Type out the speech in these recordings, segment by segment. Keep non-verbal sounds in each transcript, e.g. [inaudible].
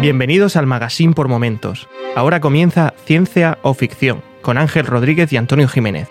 Bienvenidos al Magazine por Momentos. Ahora comienza Ciencia o Ficción con Ángel Rodríguez y Antonio Jiménez.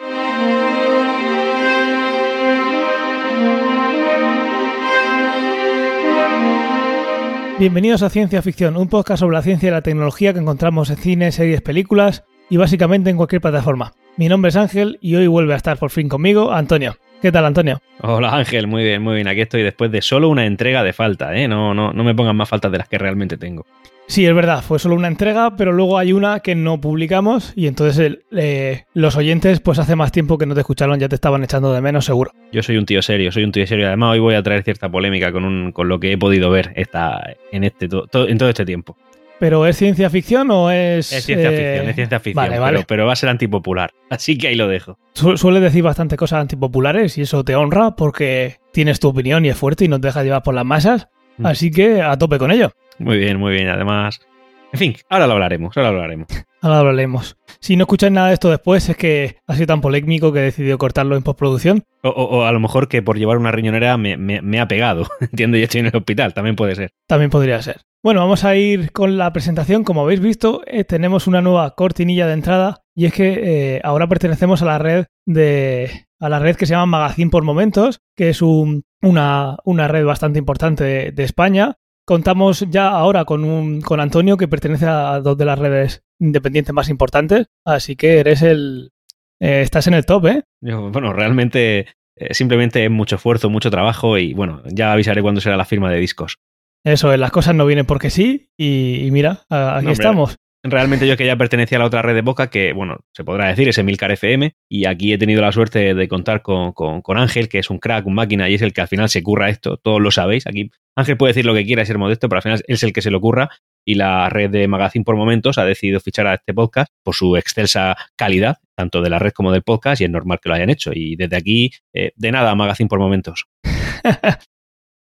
Bienvenidos a Ciencia Ficción, un podcast sobre la ciencia y la tecnología que encontramos en cine, series, películas y básicamente en cualquier plataforma. Mi nombre es Ángel y hoy vuelve a estar por fin conmigo Antonio. ¿Qué tal, Antonio? Hola Ángel, muy bien, muy bien. Aquí estoy después de solo una entrega de falta, ¿eh? No, no, no me pongan más faltas de las que realmente tengo. Sí, es verdad, fue solo una entrega, pero luego hay una que no publicamos y entonces eh, los oyentes, pues hace más tiempo que no te escucharon, ya te estaban echando de menos, seguro. Yo soy un tío serio, soy un tío serio. Además, hoy voy a traer cierta polémica con, un, con lo que he podido ver esta, en, este, en todo este tiempo. ¿Pero es ciencia ficción o es...? Es ciencia ficción, es ciencia ficción, vale, vale. Pero, pero, va a ser antipopular. [laughs] Así que ahí lo dejo. Su suele decir bastante cosas antipopulares y eso te honra porque tienes tu opinión y es fuerte y no te dejas llevar por las masas. Mm. Así que a tope con ello. Muy bien, muy bien. Además, en fin, ahora lo hablaremos, ahora lo hablaremos. [laughs] Ahora lo hablaremos. Si no escucháis nada de esto después, es que ha sido tan polémico que he decidido cortarlo en postproducción. O, o, o a lo mejor que por llevar una riñonera me, me, me ha pegado, [laughs] entiendo, y estoy en el hospital, también puede ser. También podría ser. Bueno, vamos a ir con la presentación. Como habéis visto, eh, tenemos una nueva cortinilla de entrada y es que eh, ahora pertenecemos a la red de a la red que se llama Magazine por Momentos, que es un, una, una, red bastante importante de, España Contamos ya ahora con, un, con Antonio, que pertenece a dos de las redes independientes más importantes, así que eres el... Eh, estás en el top, ¿eh? Bueno, realmente simplemente es mucho esfuerzo, mucho trabajo y bueno, ya avisaré cuándo será la firma de discos. Eso, las cosas no vienen porque sí y, y mira, aquí no, estamos. Realmente yo que ya pertenecía a la otra red de Boca, que bueno, se podrá decir, es Emilcar FM, y aquí he tenido la suerte de contar con, con, con, Ángel, que es un crack, un máquina, y es el que al final se curra esto, todos lo sabéis. Aquí Ángel puede decir lo que quiera y ser modesto, pero al final es el que se lo ocurra, y la red de Magazine por momentos ha decidido fichar a este podcast por su excelsa calidad, tanto de la red como del podcast, y es normal que lo hayan hecho. Y desde aquí, eh, de nada, Magazine por momentos. [laughs]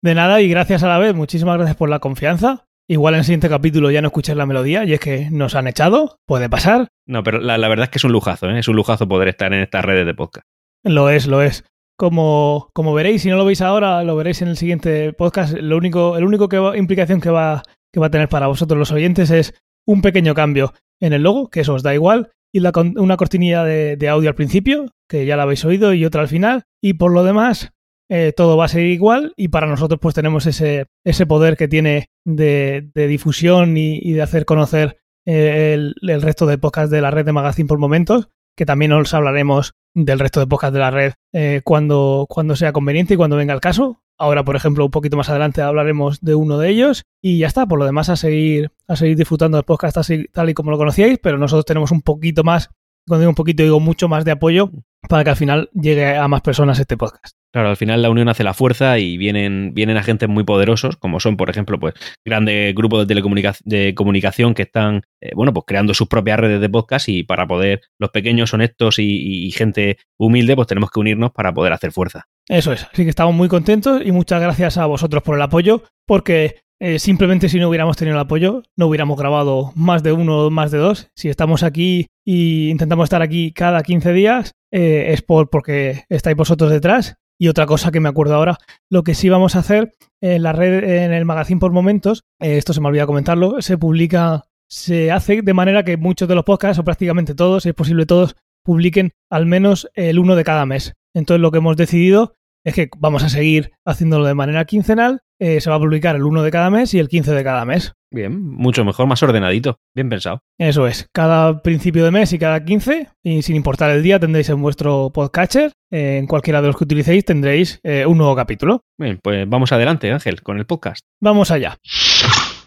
de nada, y gracias a la vez, muchísimas gracias por la confianza. Igual en el siguiente capítulo ya no escuchas la melodía y es que nos han echado, puede pasar. No, pero la, la verdad es que es un lujazo, ¿eh? es un lujazo poder estar en estas redes de podcast. Lo es, lo es. Como, como veréis, si no lo veis ahora, lo veréis en el siguiente podcast. Lo único, el único que va, implicación que va, que va a tener para vosotros los oyentes es un pequeño cambio en el logo, que eso os da igual, y la, una cortinilla de, de audio al principio, que ya la habéis oído, y otra al final. Y por lo demás, eh, todo va a ser igual y para nosotros pues tenemos ese, ese poder que tiene de, de difusión y, y, de hacer conocer eh, el, resto de podcasts de la red de Magazine por momentos, que también os hablaremos del resto de podcasts de la red eh, cuando, cuando sea conveniente y cuando venga el caso. Ahora, por ejemplo, un poquito más adelante hablaremos de uno de ellos y ya está. Por lo demás, a seguir, a seguir disfrutando del podcast así, tal y como lo conocíais, pero nosotros tenemos un poquito más, cuando digo un poquito, digo mucho más de apoyo para que al final llegue a más personas este podcast. Claro, al final la unión hace la fuerza y vienen, vienen agentes muy poderosos, como son, por ejemplo, pues grandes grupos de telecomunicación de comunicación que están, eh, bueno, pues creando sus propias redes de podcast y para poder, los pequeños, honestos y, y, gente humilde, pues tenemos que unirnos para poder hacer fuerza. Eso es, así que estamos muy contentos y muchas gracias a vosotros por el apoyo, porque eh, simplemente si no hubiéramos tenido el apoyo, no hubiéramos grabado más de uno o más de dos. Si estamos aquí y intentamos estar aquí cada 15 días, eh, es por porque estáis vosotros detrás y otra cosa que me acuerdo ahora, lo que sí vamos a hacer en la red, en el magazine por momentos, eh, esto se me olvidó comentarlo, se publica, se hace de manera que muchos de los podcasts, o prácticamente todos, si es posible todos, publiquen al menos el uno de cada mes. Entonces lo que hemos decidido es que vamos a seguir haciéndolo de manera quincenal, eh, se va a publicar el 1 de cada mes y el 15 de cada mes. Bien, mucho mejor, más ordenadito, bien pensado. Eso es, cada principio de mes y cada 15, y sin importar el día, tendréis en vuestro podcatcher, eh, en cualquiera de los que utilicéis, tendréis eh, un nuevo capítulo. Bien, pues vamos adelante, Ángel, con el podcast. Vamos allá.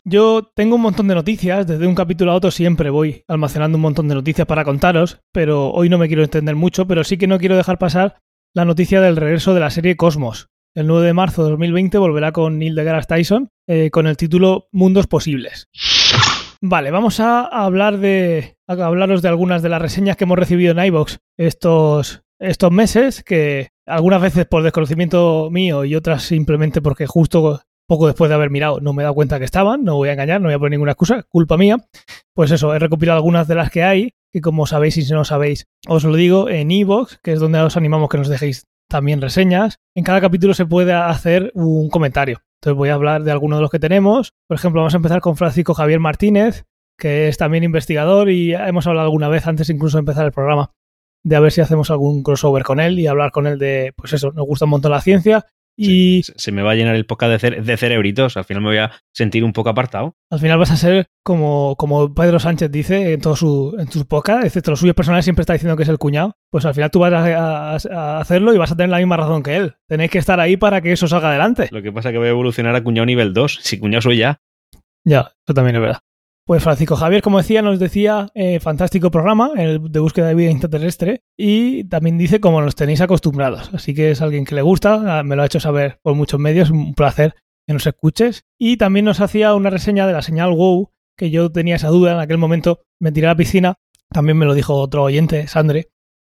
Yo tengo un montón de noticias, desde un capítulo a otro siempre voy almacenando un montón de noticias para contaros, pero hoy no me quiero extender mucho, pero sí que no quiero dejar pasar la noticia del regreso de la serie Cosmos. El 9 de marzo de 2020 volverá con Neil deGrasse Tyson eh, con el título Mundos Posibles. Vale, vamos a hablar de a hablaros de algunas de las reseñas que hemos recibido en iBox estos, estos meses, que algunas veces por desconocimiento mío y otras simplemente porque justo poco después de haber mirado no me he dado cuenta que estaban, no voy a engañar, no voy a poner ninguna excusa, culpa mía. Pues eso, he recopilado algunas de las que hay, que como sabéis y si no sabéis, os lo digo en iVoox, que es donde os animamos que nos dejéis también reseñas. En cada capítulo se puede hacer un comentario. Entonces voy a hablar de algunos de los que tenemos. Por ejemplo, vamos a empezar con Francisco Javier Martínez, que es también investigador y hemos hablado alguna vez antes incluso de empezar el programa de a ver si hacemos algún crossover con él y hablar con él de, pues eso, nos gusta un montón la ciencia y se me va a llenar el podcast de, de, cerebritos. Al final me voy a sentir un poco apartado. Al final vas a ser como, como Pedro Sánchez dice en todos su, en sus podcasts, excepto los suyos personales, siempre está diciendo que es el cuñado. Pues al final tú vas a, a, hacerlo y vas a tener la misma razón que él. Tenéis que estar ahí para que eso salga adelante. Lo que pasa es que voy a evolucionar a cuñado nivel 2. Si cuñado soy ya. Ya, eso también es verdad. Pues Francisco Javier, como decía, nos decía, eh, fantástico programa, el de búsqueda de vida intraterrestre, y también dice cómo nos tenéis acostumbrados. Así que es alguien que le gusta, ah, me lo ha hecho saber por muchos medios, un placer que nos escuches. Y también nos hacía una reseña de la señal WOW, que yo tenía esa duda en aquel momento, me tiré a la piscina, también me lo dijo otro oyente, Sandre,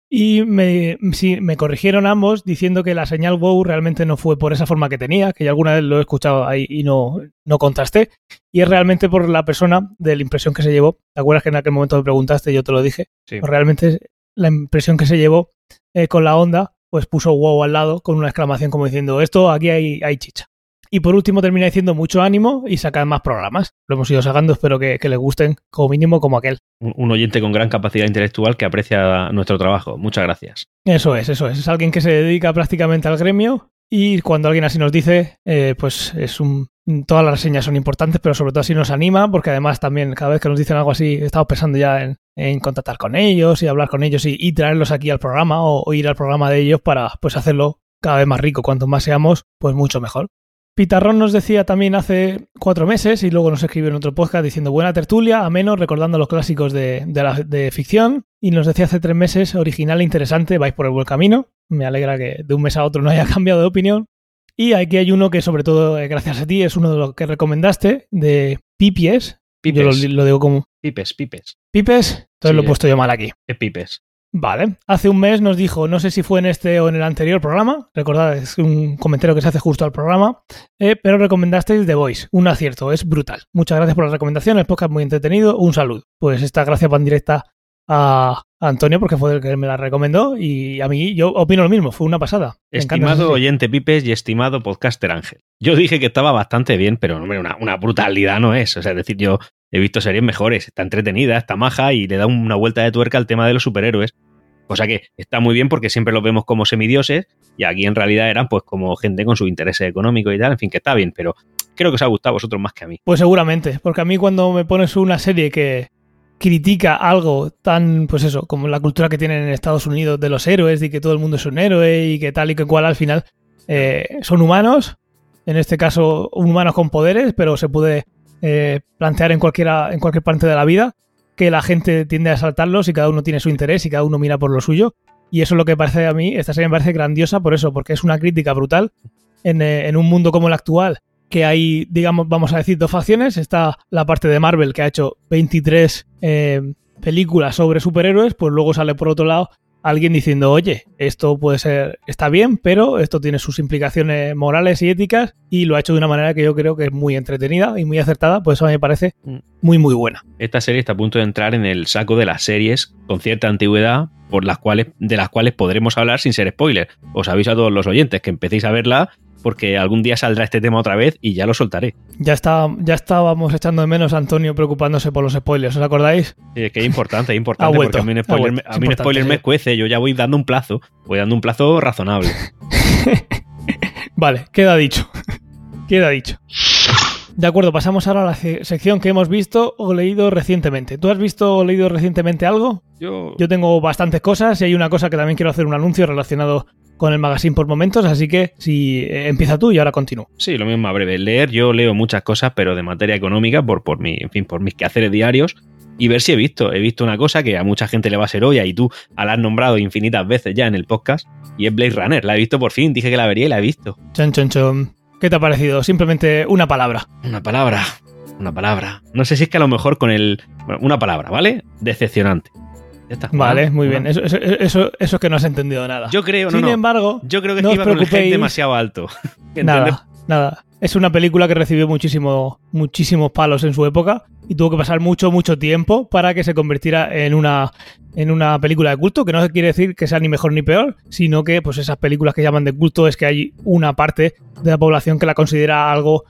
y me, sí, me corrigieron ambos diciendo que la señal WOW realmente no fue por esa forma que tenía, que yo alguna vez lo he escuchado ahí y no, no contrasté. Y es realmente por la persona de la impresión que se llevó. ¿Te acuerdas que en aquel momento me preguntaste? Yo te lo dije. Sí. Pues realmente la impresión que se llevó eh, con la onda, pues puso WOW al lado con una exclamación como diciendo, esto aquí hay, hay chicha. Y por último termina diciendo mucho ánimo y sacan más programas. Lo hemos ido sacando, espero que, que les gusten como mínimo como aquel. Un, un, oyente con gran capacidad intelectual que aprecia nuestro trabajo. Muchas gracias. Eso es, eso es. Es alguien que se dedica prácticamente al gremio y cuando alguien así nos dice, eh, pues es un... Todas las reseñas son importantes, pero sobre todo así nos anima, porque además también cada vez que nos dicen algo así, estamos pensando ya en, en contactar con ellos y hablar con ellos y, y traerlos aquí al programa o, o, ir al programa de ellos para pues hacerlo cada vez más rico. Cuanto más seamos, pues mucho mejor. Pitarrón nos decía también hace cuatro meses y luego nos escribió en otro podcast diciendo buena tertulia, ameno, recordando los clásicos de, de, la, de ficción. Y nos decía hace tres meses, original e interesante, vais por el buen camino. Me alegra que de un mes a otro no haya [laughs] cambiado de opinión. Y aquí hay uno que sobre todo, eh, gracias a ti, es uno de los que recomendaste, de Pipies. Pipes. Yo lo, lo digo como... Pipes, pipes. Pipes, entonces Sí, lo he puesto yo mal aquí. Es pipes. Vale. Hace un mes nos dijo, no sé si fue en este o en el anterior programa, recordad, es un comentario que se hace justo al programa, eh, pero recomendasteis The Voice. Un acierto, es brutal. Muchas gracias por la recomendación, el podcast muy entretenido, un saludo. Pues esta gracias van directa a Antonio porque fue el que me la recomendó y a mí yo opino lo mismo, fue una pasada. Me Estimado oyente Pipes y estimado podcaster Ángel. Yo dije que estaba bastante bien, pero hombre, una, una brutalidad no es. O sea, es decir, yo he visto series mejores, está entretenida, está maja y le da una vuelta de tuerca al tema de los superhéroes. Cosa que está muy bien porque siempre los vemos como semidioses y aquí en realidad eran pues como gente con sus intereses económicos y tal. En fin, que está bien, pero creo que os ha gustado a vosotros más que a mí. Pues seguramente, porque a mí cuando me pones una serie que critica algo tan, pues eso, como la cultura que tienen en Estados Unidos de los héroes y que todo el mundo es un héroe y que tal y que cual al final eh, son humanos, en este caso humanos con poderes, pero se puede eh, plantear en, cualquiera, en cualquier parte de la vida que la gente tiende a saltarlos y cada uno tiene su interés y cada uno mira por lo suyo. Y eso es lo que parece a mí, esta serie me parece grandiosa por eso, porque es una crítica brutal en, eh, en un mundo como el actual, que hay, digamos, vamos a decir, dos facciones. Está la parte de Marvel, que ha hecho 23 eh, películas sobre superhéroes, pues luego sale por otro lado alguien diciendo, oye, esto puede ser, está bien, pero esto tiene sus implicaciones morales y éticas, y lo ha hecho de una manera que yo creo que es muy entretenida y muy acertada, pues eso a mí me parece muy, muy buena. Esta serie está a punto de entrar en el saco de las series con cierta antigüedad por las cuales, de las cuales podremos hablar sin ser spoiler. Os aviso a todos los oyentes que empecéis a verla porque algún día saldrá este tema otra vez y ya lo soltaré. Ya, está, ya estábamos echando de menos a Antonio preocupándose por los spoilers, ¿os acordáis? Sí, es que es importante, es [laughs] importante, Ha vuelto, porque a mí un spoiler, me- a es mí un importante, spoiler sí. me escuece, yo ya voy dando un plazo, voy dando un plazo razonable. [laughs] Vale, queda dicho. [laughs] queda dicho. De acuerdo, pasamos ahora a la sección que hemos visto o leído recientemente. ¿Tú has visto o leído recientemente algo? Yo, Yo tengo bastantes cosas y hay una cosa que también quiero hacer un anuncio relacionado con el magazine por momentos, así que si eh, empieza tú y ahora continúo. sí, lo mismo más breve. Leer, yo leo muchas cosas, pero de materia económica, por, por mi, en fin, por mis quehaceres diarios. Y ver si he visto. He visto una cosa que a mucha gente le va a ser olla y tú la has nombrado infinitas veces ya en el podcast. Y es Blade Runner. La he visto por fin. Dije que la vería y la he visto. Chon, chon, chon. ¿Qué te ha parecido? Simplemente una palabra. Una palabra. Una palabra. No sé si es que a lo mejor con el. Bueno, una palabra, ¿vale? Decepcionante. Ya está. Vale, muy bien. Eso, eso, eso, eso es que no has entendido nada. Yo creo, no, Sin no. embargo, Yo creo que no es que iba con el preocupéis. demasiado alto. [laughs] Nada, nada. Es una película que recibió muchísimo, muchísimos palos en su época y tuvo que pasar mucho, mucho tiempo para que se convirtiera en una, en una película de culto, que no quiere decir que sea ni mejor ni peor, sino que pues esas películas que llaman de culto es que hay una parte de la población que la considera algo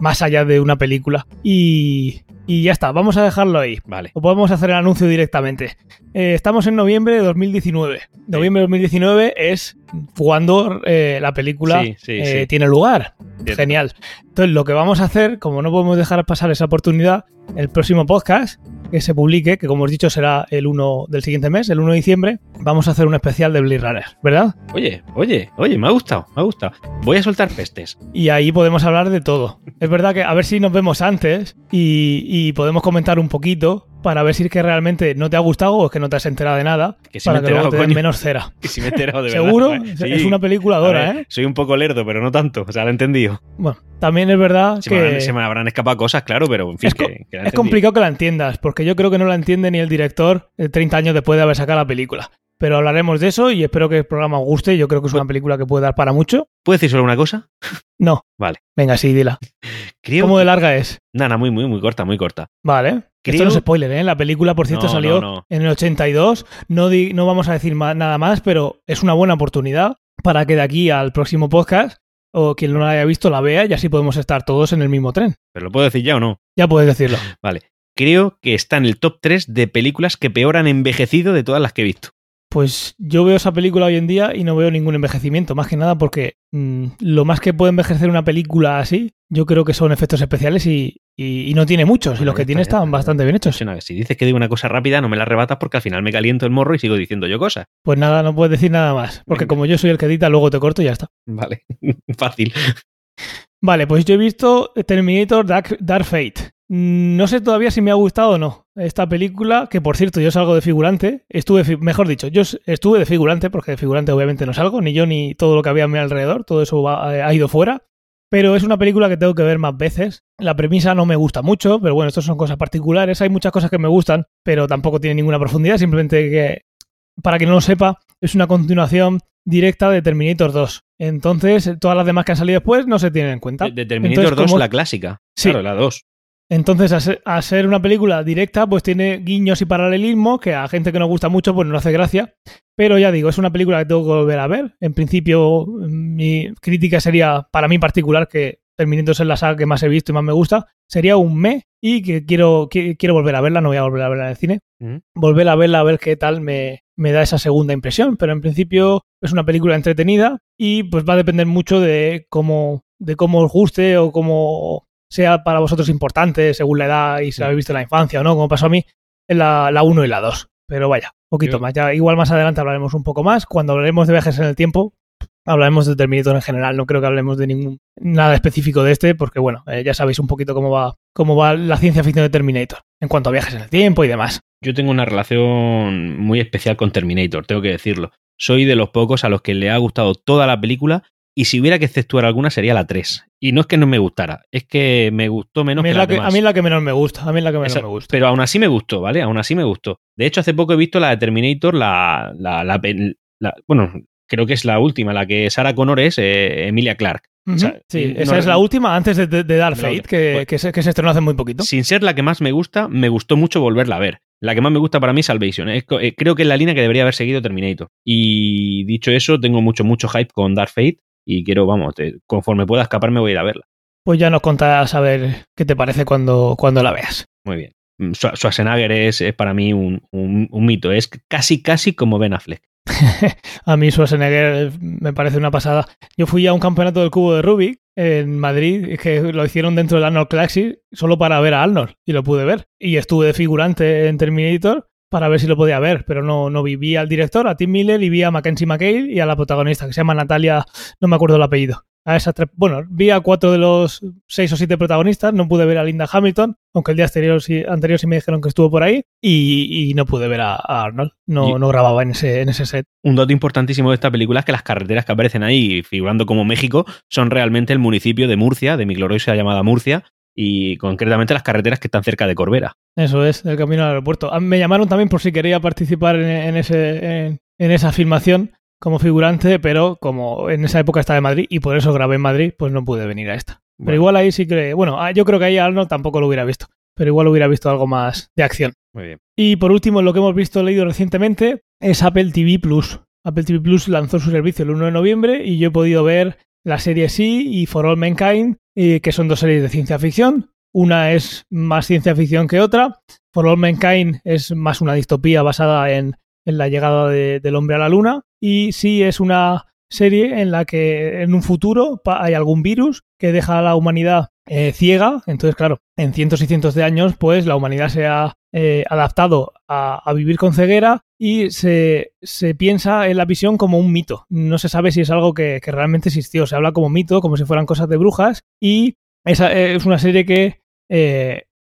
más allá de una película. Y, y ya está, vamos a dejarlo ahí. Vale. O podemos hacer el anuncio directamente. Eh, estamos en noviembre de 2019. Noviembre de 2019 es cuando eh, la película Sí, sí, eh, sí. tiene lugar. Genial. Entonces, lo que vamos a hacer, como no podemos dejar pasar esa oportunidad, el próximo podcast que se publique, que como os he dicho será el 1 del siguiente mes, el 1 de diciembre, vamos a hacer un especial de Blade Runner, ¿verdad? Oye, oye, oye, me ha gustado, me ha gustado. Voy a soltar pestes. Y ahí podemos hablar de todo. Es verdad que a ver si nos vemos antes y, y podemos comentar un poquito para ver si es que realmente no te ha gustado o es que no te has enterado de nada. Que me para he que luego te den menos cera. [laughs] Que si me he enterado de verdad. ¿Seguro? ¿eh? Es una película dora, ver, ¿eh? Soy un poco lerdo, pero no tanto. O sea, lo he entendido. Bueno, también es verdad Se, me que... habrán, se me habrán escapado cosas, claro, pero en fin, Es, que, que la he es entendido. complicado que la entiendas, porque yo creo que no la entiende ni el director eh, 30 años después de haber sacado la película. Pero hablaremos de eso y espero que el programa os guste. Yo creo que es una película que puede dar para mucho. ¿Puedo decir solo una cosa? [laughs] No. Vale. Venga, sí, dila. [laughs] Creo ¿Cómo de larga es? Nada, muy, muy, muy corta, muy corta. Vale. Esto no es spoiler, ¿eh? La película, por cierto, No, salió no, no. en el 82. No, di- no vamos a decir ma- nada más, pero es una buena oportunidad para que de aquí al próximo podcast, o quien no la haya visto, la vea y así podemos estar todos en el mismo tren. ¿Pero lo puedo decir ya o no? Ya puedes decirlo. [laughs] Vale. Creo que está en el top 3 de películas que peor han envejecido de todas las que he visto. Pues yo veo esa película hoy en día y no veo ningún envejecimiento, más que nada porque mm, lo más que puede envejecer una película así, yo creo que son efectos especiales y, y- y no tiene muchos, y los que tiene están está. bastante bien hechos. Si dices que digo una cosa rápida, no me la rebatas porque al final me caliento el morro y sigo diciendo yo cosas. Pues nada, no puedes decir nada más, porque Venga. como yo soy el que edita, luego te corto y ya está. Vale. [laughs] Fácil. Vale, pues yo he visto Terminator Dark, Dark Fate. Mm, No sé todavía si me ha gustado o no esta película, que por cierto yo salgo de figurante, estuve, fi- mejor dicho, yo estuve de figurante, porque de figurante obviamente no salgo, ni yo ni todo lo que había a mi alrededor, todo eso va- eh, ha ido fuera, pero es una película que tengo que ver más veces. La premisa no me gusta mucho, pero bueno, esto son cosas particulares, hay muchas cosas que me gustan, pero tampoco tiene ninguna profundidad, simplemente que, para quien no lo sepa, es una continuación directa de Terminator 2. Entonces, todas las demás que han salido después no se tienen en cuenta. De, de Terminator Entonces, 2, como- la clásica. Sí. Claro, la 2. Entonces, a ser, a ser una película directa, pues tiene guiños y paralelismos que a gente que nos gusta mucho, pues no hace gracia. Pero ya digo, es una película que tengo que volver a ver. En principio, mi crítica sería, para mí en particular, que Terminator es la saga que más he visto y más me gusta, sería un me y que quiero, qui- quiero volver a verla, no voy a volver a verla en el cine. Ujú. Volver a verla a ver qué tal me, me da esa segunda impresión. Pero en principio es una película entretenida y pues va a depender mucho de cómo, de cómo os guste o cómo sea para vosotros importante según la edad y si la habéis visto en la infancia o no, como pasó a mí en la, la 1 y la 2. Pero vaya, poquito más. Ya, igual más adelante hablaremos un poco más. Cuando hablaremos de viajes en el tiempo, hablaremos de Terminator en general. No creo que hablemos de ningún nada específico de este, porque bueno, eh, ya sabéis un poquito cómo va, cómo va la ciencia ficción de Terminator en cuanto a viajes en el tiempo y demás. Yo tengo una relación muy especial con Terminator, tengo que decirlo. Soy de los pocos a los que le ha gustado toda la película y si hubiera que exceptuar alguna sería la 3. Y no es que no me gustara, es que me gustó menos a, mí que la que, demás. a mí es la que menos me gusta. A mí es la que menos Esa- me gusta. Pero aún así me gustó, ¿vale? Aún así me gustó. De hecho, hace poco he visto la de Terminator, la, la, la- la- bueno, creo que es la última, la que Sarah Connor es eh, Emilia Clark. Ujú. o sea, sí, no- esa es la última antes de, de, Dark Fate, que, Pues- que, se, que se estrenó hace muy poquito. Sin ser la que más me gusta, me gustó mucho volverla a ver. La que más me gusta para mí es Salvation. Es eh, creo que es la línea que debería haber seguido Terminator. Y dicho eso, tengo mucho, mucho hype con Dark Fate y quiero, vamos, te- conforme pueda escapar me voy a ir a verla. Pues ya nos contarás a ver qué te parece cuando, cuando la veas. Muy bien. Mm, Schwa- Schwarzenegger es, es para mí un, un- un mito. Es casi, casi como Ben Affleck. [laughs] A mí Schwarzenegger me parece una pasada. Yo fui a un campeonato del cubo de Rubik en Madrid, que lo hicieron dentro del Arnold Classic solo para ver a Arnold, y lo pude ver. Y estuve de figurante en Terminator para ver si lo podía ver, pero no, no vi. Vi al director, a Tim Miller, y vi a Mackenzie McHale y a la protagonista, que se llama Natalia, no me acuerdo el apellido. A esas tres, bueno, vi a cuatro de los seis o siete protagonistas, no pude ver a Linda Hamilton, aunque el día anterior sí, anterior sí me dijeron que estuvo por ahí, y, y no pude ver a, a Arnold, no, Y- no grababa en ese, en ese set. Un dato importantísimo de esta película es que las carreteras que aparecen ahí, figurando como México, son realmente el municipio de Murcia, de mi gloriosa llamada Murcia, y concretamente las carreteras que están cerca de Corbera. Eso es, el camino al aeropuerto. Ah, Me llamaron también por si quería participar en, en ese, en, en esa filmación como figurante, pero como en esa época estaba en Madrid y por eso grabé en Madrid, pues no pude venir a esta. Pero igual ahí sí que. Bueno, ah, yo creo que ahí Arnold tampoco lo hubiera visto. Pero igual hubiera visto algo más de acción. Muy bien. Y por último, lo que hemos visto leído recientemente es Apple TV Plus. Apple TV Plus lanzó su servicio el 1 de noviembre y yo he podido ver la serie Sí y For All Mankind, eh, que son dos series de ciencia ficción. Una es más ciencia ficción que otra. For All Mankind es más una distopía basada en, en la llegada de- del hombre a la luna. Y Sí es una serie en la que en un futuro hay algún virus que deja a la humanidad eh, ciega. Entonces, claro, en cientos y cientos de años, pues la humanidad se ha eh, adaptado a, vivir con ceguera y se, piensa en la visión como un mito. No se sabe si es algo que, realmente existió. Se habla como mito, como si fueran cosas de brujas. Y esa eh, es una serie que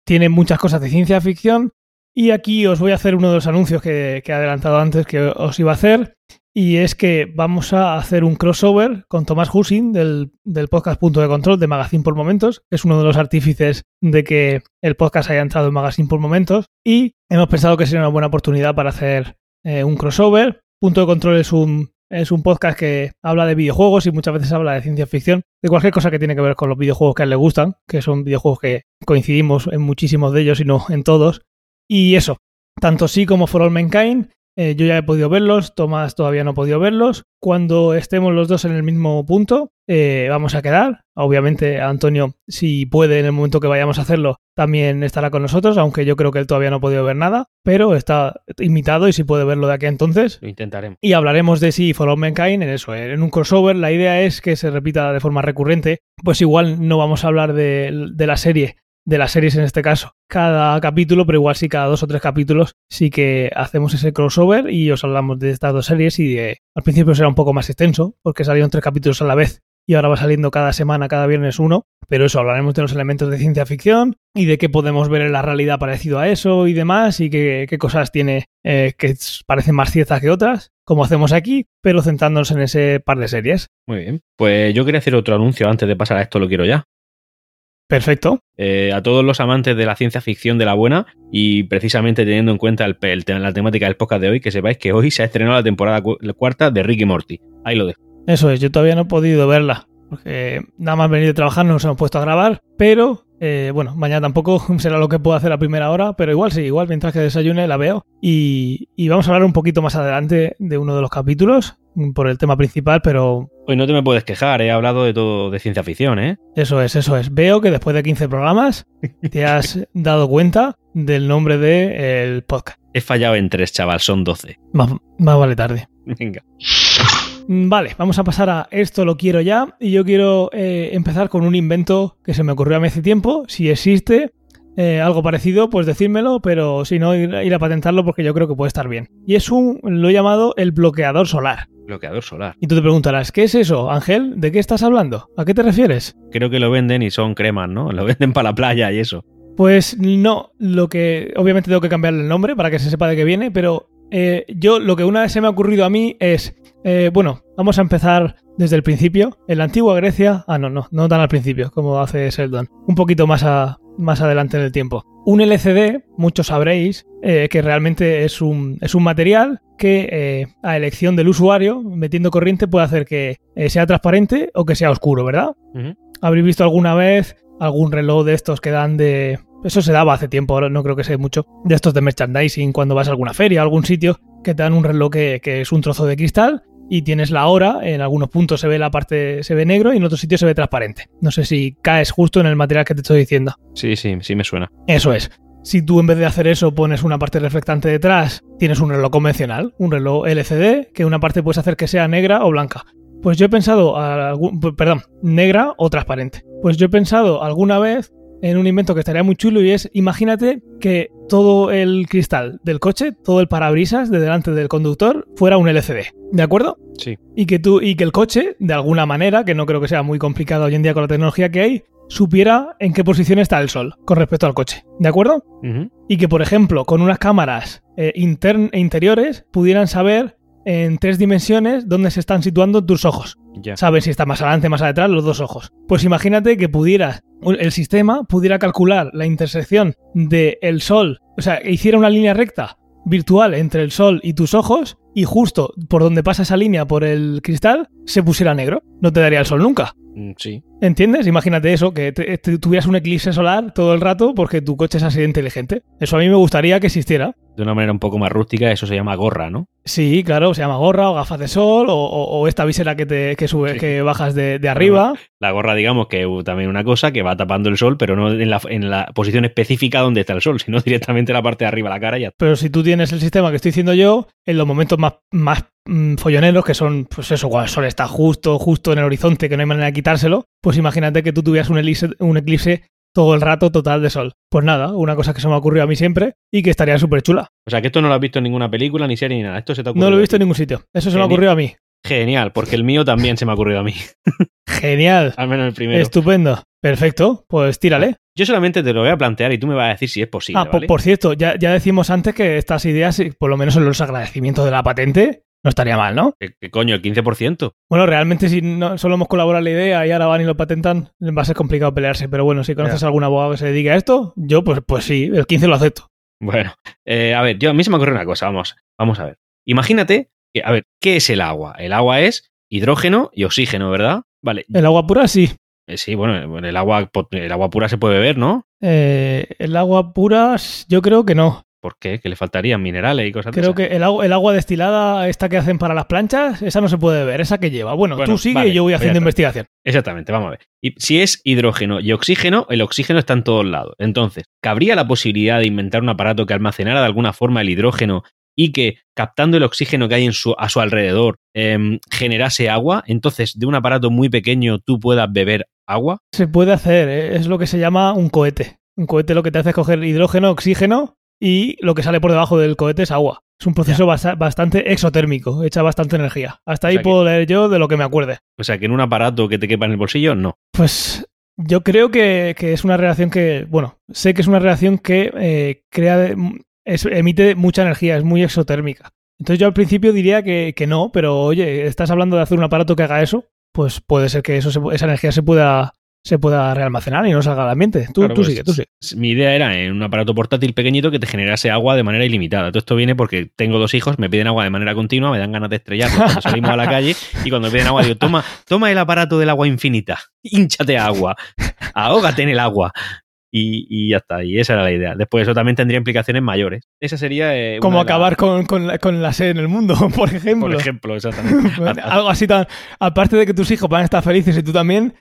tiene muchas cosas de ciencia ficción. Y aquí os voy a hacer uno de los anuncios que he adelantado antes que os iba a hacer. Y es que vamos a hacer un crossover con Tomás Husin del, del podcast Punto de Control de Magazine por Momentos. Es uno de los artífices de que el podcast haya entrado en Magazine por Momentos. Y hemos pensado que sería una buena oportunidad para hacer eh, un crossover. Punto de Control es un, es un podcast que habla de videojuegos y muchas veces habla de ciencia ficción, de cualquier cosa que tiene que ver con los videojuegos que a él le gustan, que son videojuegos que coincidimos en muchísimos de ellos y no en todos. Y eso, tanto sí como For All Mankind, eh, yo ya he podido verlos, Tomás todavía no ha podido verlos. Cuando estemos los dos en el mismo punto, eh, vamos a quedar. Obviamente, Antonio, si puede, en el momento que vayamos a hacerlo, también estará con nosotros, aunque yo creo que él todavía no ha podido ver nada, pero está invitado y si puede verlo de aquí a entonces. Lo intentaremos. Y hablaremos de si All Mankind en eso, en un crossover. La idea es que se repita de forma recurrente. Pues igual no vamos a hablar de, de la serie, de las series en este caso, cada capítulo, pero igual sí cada dos o tres capítulos sí que hacemos ese crossover y os hablamos de estas dos series y de, al principio será un poco más extenso porque salieron tres capítulos a la vez y ahora va saliendo cada semana, cada viernes uno, pero eso, hablaremos de los elementos de ciencia ficción y de qué podemos ver en la realidad parecido a eso y demás y qué, qué cosas tiene eh, que parecen más ciertas que otras, como hacemos aquí, pero centrándonos en ese par de series. Muy bien. Pues yo quería hacer otro anuncio antes de pasar a esto, lo quiero ya. Perfecto. Eh, a todos los amantes de la ciencia ficción de la buena y precisamente teniendo en cuenta el, la temática del podcast de hoy, que sepáis que hoy se ha estrenado la temporada cu- la cuarta de Ricky Morty. Ahí lo dejo. Eso es, yo todavía no he podido verla, porque nada más venir de trabajar no nos hemos puesto a grabar, pero eh, bueno, mañana tampoco [laughs] será lo que puedo hacer a primera hora, pero igual sí, igual mientras que desayune la veo. Y, y vamos a hablar un poquito más adelante de uno de los capítulos, por el tema principal, pero Hoy no te me puedes quejar, he hablado de todo de ciencia ficción, ¿eh? eso es, eso es. Veo que después de 15 programas te [laughs] has dado cuenta del nombre del podcast. He fallado en tres, chaval, son 12. Más, más vale tarde. Venga. Mm, Vale, vamos a pasar a esto lo quiero ya. Y yo quiero eh, empezar con un invento que se me ocurrió a mí hace tiempo. Si existe eh, algo parecido, pues decírmelo, pero si no, ir, ir a patentarlo porque yo creo que puede estar bien. Y es un, lo he llamado el bloqueador solar. Bloqueador solar. Y tú te preguntarás, ¿qué es eso, Ángel? ¿De qué estás hablando? ¿A qué te refieres? Creo que lo venden y son cremas, ¿no? Lo venden para la playa y eso. Pues no, lo que obviamente tengo que cambiarle el nombre para que se sepa de qué viene, pero eh, yo lo que una vez se me ha ocurrido a mí es, eh, bueno, vamos a empezar desde el principio. En la antigua Grecia, ah, no, no, no tan al principio como hace Sheldon, un poquito más, a, más adelante en el tiempo. Un LCD, muchos sabréis, eh, que realmente es un, es un material que eh, a elección del usuario, metiendo corriente, puede hacer que eh, sea transparente o que sea oscuro, ¿verdad? Habréis visto alguna vez algún reloj de estos que dan de... Eso se daba hace tiempo, ahora no creo que sea mucho. De estos de merchandising, cuando vas a alguna feria, a algún sitio, que te dan un reloj que, que es un trozo de cristal y tienes la hora, en algunos puntos se ve la parte, se ve negro y en otros sitios se ve transparente. No sé si caes justo en el material que te estoy diciendo. Sí, sí, sí me suena. Eso es. Si tú en vez de hacer eso pones una parte reflectante detrás, tienes un reloj convencional, un reloj LCD, que una parte puedes hacer que sea negra o blanca. Pues yo he pensado, algún- perdón, negra o transparente. Pues yo he pensado alguna vez en un invento que estaría muy chulo y es, imagínate que todo el cristal del coche, todo el parabrisas de delante del conductor fuera un LCD, ¿de acuerdo? Sí. Y que tú y que el coche, de alguna manera, que no creo que sea muy complicado hoy en día con la tecnología que hay, supiera en qué posición está el sol con respecto al coche, ¿de acuerdo? Y que, por ejemplo, con unas cámaras eh, intern- e interiores pudieran saber en tres dimensiones dónde se están situando tus ojos. Ya. Saben si está más adelante, más atrás, los dos ojos. Pues imagínate que pudieras, el sistema pudiera calcular la intersección del Sol, o sea, que hiciera una línea recta virtual entre el sol y tus ojos y justo por donde pasa esa línea por el cristal se pusiera negro. No te daría el sol nunca. Mm, Sí. ¿Entiendes? Imagínate eso, que te- te- tuvieras un eclipse solar todo el rato porque tu coche es así de inteligente. Eso a mí me gustaría que existiera. De una manera un poco más rústica, eso se llama gorra, ¿no? Sí, claro, se llama gorra o gafas de sol o, o- o esta visera que te que sube, Sí. que bajas de, de arriba. La gorra, digamos que es también una cosa que va tapando el sol, pero no en la, en la posición específica donde está el sol, sino [laughs] directamente en la parte de arriba de la cara ya. Pero si tú tienes el sistema que estoy diciendo yo, en los momentos más, más mm, folloneros, que son, pues eso, cuando el sol está justo, justo en el horizonte, que no hay manera de quitárselo, pues imagínate que tú tuvieras un eclipse todo el rato total de sol. Pues nada, una cosa que se me ha ocurrido a mí siempre y que estaría súper chula. O sea que esto no lo has visto en ninguna película, ni serie, ni nada. Esto se te ha. No lo he visto en ningún sitio. Eso se me ha ocurrido a mí. Genial, porque el mío también se me ha ocurrido a mí. [laughs] Genial. Al menos el primero. Estupendo. Perfecto. Pues tírale. Yo solamente te lo voy a plantear y tú me vas a decir si es posible. ah, po- ¿vale? por cierto, ya, ya decimos antes que estas ideas, por lo menos en los agradecimientos de la patente, no estaría mal, ¿no? ¿Qué, qué coño? El 15%. Bueno, realmente si no, solo hemos colaborado la idea y ahora van y lo patentan, va a ser complicado pelearse. Pero bueno, si conoces Ya. a algún abogado que se dedique a esto, yo pues, pues sí, el 15 lo acepto. Bueno, eh, a ver, yo a mí se me ocurre una cosa, vamos, vamos a ver. Imagínate que, a ver, ¿qué es el agua? El agua es hidrógeno y oxígeno, ¿verdad? Vale, El agua pura sí. eh, sí, bueno, el agua, el agua pura se puede beber, ¿no? Eh, el agua pura, yo creo que no. ¿Por qué? Que le faltarían minerales y cosas Creo que el agua, el agua destilada, esta que hacen para las planchas, esa no se puede beber, esa que lleva. Bueno, Bueno, tú sigue vale, y yo voy haciendo investigación. Exactamente, vamos a ver. Y si es hidrógeno y oxígeno, el oxígeno está en todos lados. Entonces, ¿cabría la posibilidad de inventar un aparato que almacenara de alguna forma el hidrógeno y que, captando el oxígeno que hay en su, a su alrededor, em, generase agua? Entonces, de un aparato muy pequeño tú puedas beber agua. Se puede hacer, ¿eh? es lo que se llama un cohete. Un cohete lo que te hace es coger hidrógeno, oxígeno y lo que sale por debajo del cohete es agua. Es un proceso basa- bastante exotérmico, echa bastante energía. Hasta ahí O sea que- puedo leer yo de lo que me acuerde. O sea, que en un aparato que te quepa en el bolsillo, no. Pues yo creo que, que es una reacción que, bueno, sé que es una reacción que eh, crea, es- emite mucha energía, es muy exotérmica. Entonces yo al principio diría que, que no, pero oye, estás hablando de hacer un aparato que haga eso, pues puede ser que eso se- esa energía se pueda, se pueda realmacenar y no salga al ambiente. Tú, Claro, tú pues, sigue, tú sigue. Mi idea era en un aparato portátil pequeñito que te generase agua de manera ilimitada. Todo esto viene porque tengo dos hijos, me piden agua de manera continua, me dan ganas de estrellarlos [laughs] cuando salimos a la calle y cuando me piden agua digo, toma, toma el aparato del agua infinita, [laughs] hinchate agua, ahógate en el agua. Y, y ya está, y esa era la idea. Después eso también tendría implicaciones mayores. Esa sería... eh, Como acabar con, con la, con la sed en el mundo, [laughs] por ejemplo. Por ejemplo, exactamente. Algo así tan. Aparte de que tus hijos van a estar felices y tú también.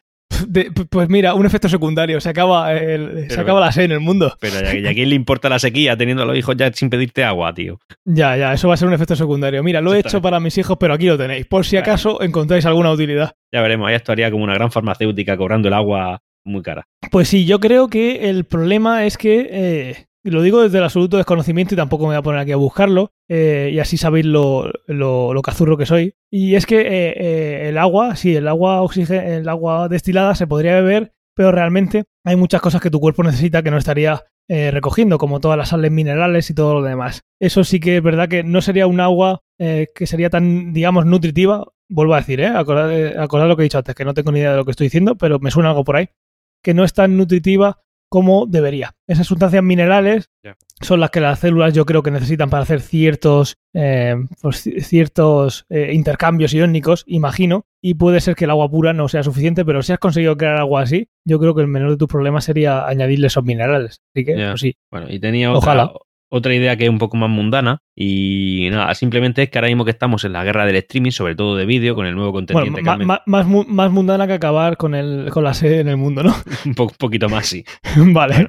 De- pues mira, un efecto secundario. Se acaba, el- se acaba la sed en el mundo. Pero ya- ¿y a quién le importa la sequía teniendo a los hijos ya sin pedirte agua, tío? Ya, ya, eso va a ser un efecto secundario. Mira, lo he hecho para mis hijos, pero aquí lo tenéis. Por si Claro. acaso encontráis alguna utilidad. Ya veremos, ahí actuaría como una gran farmacéutica cobrando el agua muy cara. Pues sí, yo creo que el problema es que. eh, lo digo desde el absoluto desconocimiento y tampoco me voy a poner aquí a buscarlo. eh, y así sabéis lo, lo, cazurro que soy. Y es que eh, eh, el agua, sí, el agua oxígeno, el agua destilada se podría beber, pero realmente hay muchas cosas que tu cuerpo necesita que no estaría recogiendo, como todas las sales minerales y todo lo demás. Eso sí que es verdad que no sería un agua que sería tan, digamos, nutritiva. Vuelvo a decir, ¿eh? Acordad, acordad lo que he dicho antes, que no tengo ni idea de lo que estoy diciendo, pero me suena algo por ahí. Que no es tan nutritiva como debería. Esas sustancias minerales son las que las células yo creo que necesitan para hacer ciertos, eh, pues, ci- ciertos eh, intercambios iónicos, imagino, y puede ser que el agua pura no sea suficiente, pero si has conseguido crear agua así, yo creo que el menor de tus problemas sería añadirle esos minerales. Así que, pues sí. Bueno, y tenía Ojalá. Otra, idea que es un poco más mundana. Y nada, simplemente es que ahora mismo que estamos en la guerra del streaming, sobre todo de vídeo, con el nuevo Bueno, contendiente ma- más, mu- más mundana que acabar con, el, con la sed en el mundo, ¿no? [laughs] un po- poquito más, sí. [laughs] vale.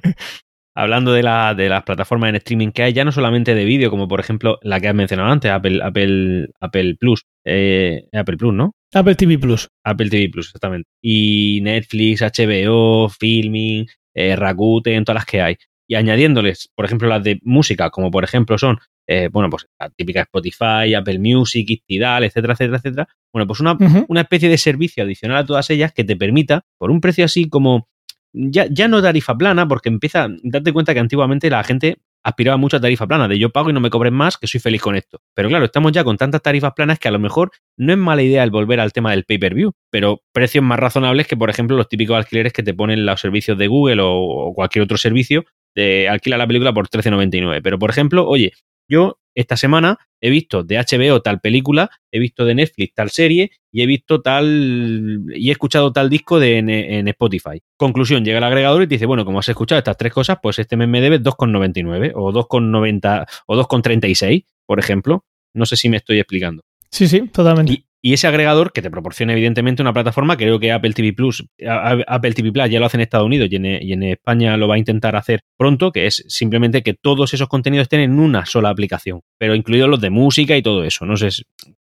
Hablando de, la, de las plataformas en streaming que hay, ya no solamente de vídeo, como por ejemplo la que has mencionado antes, Apple, Apple, Apple Plus. eh, Apple Plus, ¿no? Apple TV Plus. Apple TV Plus, exactamente. Y Netflix, HBO, Filming, eh, Rakuten, todas las que hay. Y añadiéndoles, por ejemplo, las de música, como por ejemplo son, eh, bueno, pues la típica Spotify, Apple Music, Tidal, etcétera, etcétera, etcétera. Bueno, pues una, una especie de servicio adicional a todas ellas que te permita, por un precio así como, ya, ya no tarifa plana, porque empieza, date cuenta que antiguamente la gente aspiraba mucho a tarifa plana, de yo pago y no me cobren más, que soy feliz con esto. Pero claro, estamos ya con tantas tarifas planas que a lo mejor no es mala idea el volver al tema del pay-per-view, pero precios más razonables que, por ejemplo, los típicos alquileres que te ponen los servicios de Google o, o cualquier otro servicio de alquila la película por 13.99. Pero, por ejemplo, oye, yo esta semana he visto de HBO tal película, he visto de Netflix tal serie y he visto tal y he escuchado tal disco de, en, Spotify. Conclusión, llega el agregador y te dice, bueno, como has escuchado estas tres cosas, pues este mes me debes 2,99 o 2,90 o 2,36, por ejemplo. No sé si me estoy explicando. Sí, sí, totalmente. Y ese agregador que te proporciona evidentemente una plataforma, creo que Apple TV Plus, Apple TV Plus ya lo hace en Estados Unidos y en, España lo va a intentar hacer pronto, que es simplemente que todos esos contenidos estén en una sola aplicación, pero incluidos los de música y todo eso. No sé,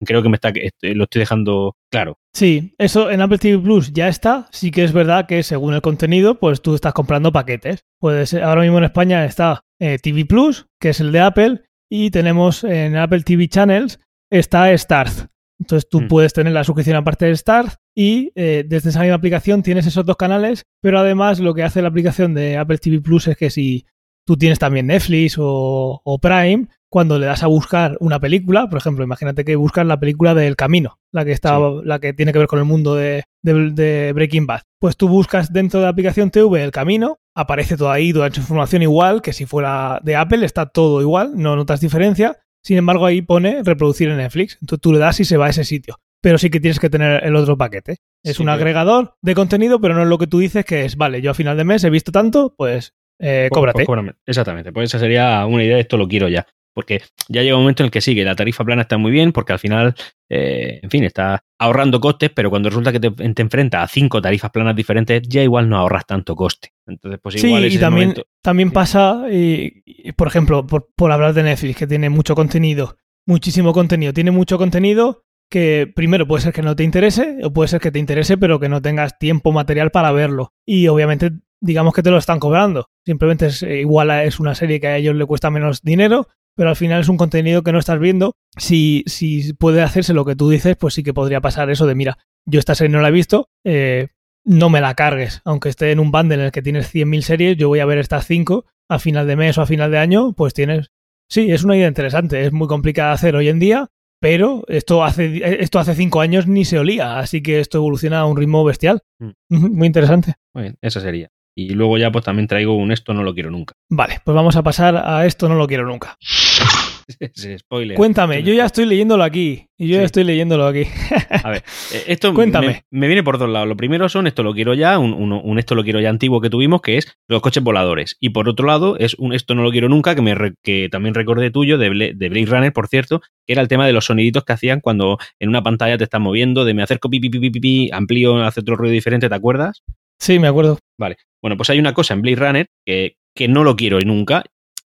creo que me está lo estoy dejando claro. Sí, eso en Apple TV Plus ya está. Sí que es verdad que según el contenido, pues tú estás comprando paquetes. Pues ahora mismo en España está eh, TV Plus, que es el de Apple, y tenemos en Apple TV Channels está Starz entonces tú mm. puedes tener la suscripción aparte de Star y eh, desde esa misma aplicación tienes esos dos canales, pero además lo que hace la aplicación de Apple TV Plus es que si tú tienes también Netflix o, Prime, cuando le das a buscar una película, por ejemplo, imagínate que buscas la película del Camino, la que está, la que tiene que ver con el mundo de, de, Breaking Bad, pues tú buscas dentro de la aplicación TV el Camino, aparece todo ahí, toda esa información igual que si fuera de Apple, está todo igual, no notas diferencia, sin embargo, ahí pone reproducir en Netflix. Entonces tú le das y se va a ese sitio. Pero sí que tienes que tener el otro paquete. Es un agregador de contenido, pero no es lo que tú dices que es, vale, yo a final de mes he visto tanto, pues eh, pues, cóbrate. Pues Exactamente, pues esa sería una idea, esto lo quiero ya porque ya llega un momento en el que sí, que la tarifa plana está muy bien, porque al final, eh, en fin, está ahorrando costes, pero cuando resulta que te, enfrentas a cinco tarifas planas diferentes, ya igual no ahorras tanto coste. Entonces, pues igual sí, y también, también pasa, y, por ejemplo, por, por hablar de Netflix, que tiene mucho contenido, muchísimo contenido, tiene mucho contenido que primero puede ser que no te interese, o puede ser que te interese, pero que no tengas tiempo material para verlo. Y obviamente, digamos que te lo están cobrando. Simplemente es igual es una serie que a ellos le cuesta menos dinero, pero al final es un contenido que no estás viendo. Si, si puede hacerse lo que tú dices, pues sí que podría pasar eso de, mira, yo esta serie no la he visto, eh, no me la cargues. Aunque esté en un bundle en el que tienes 100.000 series, yo voy a ver estas 5 a final de mes o a final de año, pues tienes... Sí, es una idea interesante, es muy complicada de hacer hoy en día, pero esto hace, esto hace cinco años ni se olía, así que esto evoluciona a un ritmo bestial. Mm. Muy interesante. Muy bien, eso sería. Y luego ya pues también traigo un esto no lo quiero nunca. Vale, pues vamos a pasar a esto no lo quiero nunca. [laughs] spoiler. Cuéntame, yo ya estoy leyéndolo aquí. Y yo ya estoy leyéndolo aquí. [laughs] a ver, eh, esto Cuéntame. Me, viene por dos lados. Lo primero son esto lo quiero ya, un, esto lo quiero ya antiguo que tuvimos, que es los coches voladores. Y por otro lado, es un esto no lo quiero nunca, que, me que también recordé tuyo, de, de Blade Runner, por cierto, que era el tema de los soniditos que hacían cuando en una pantalla te están moviendo, de me acerco, pi, pi, pi, pi, pi amplío, hace otro ruido diferente, ¿te acuerdas? Sí, me acuerdo. Vale. Bueno, pues hay una cosa en Blade Runner que, que no lo quiero nunca.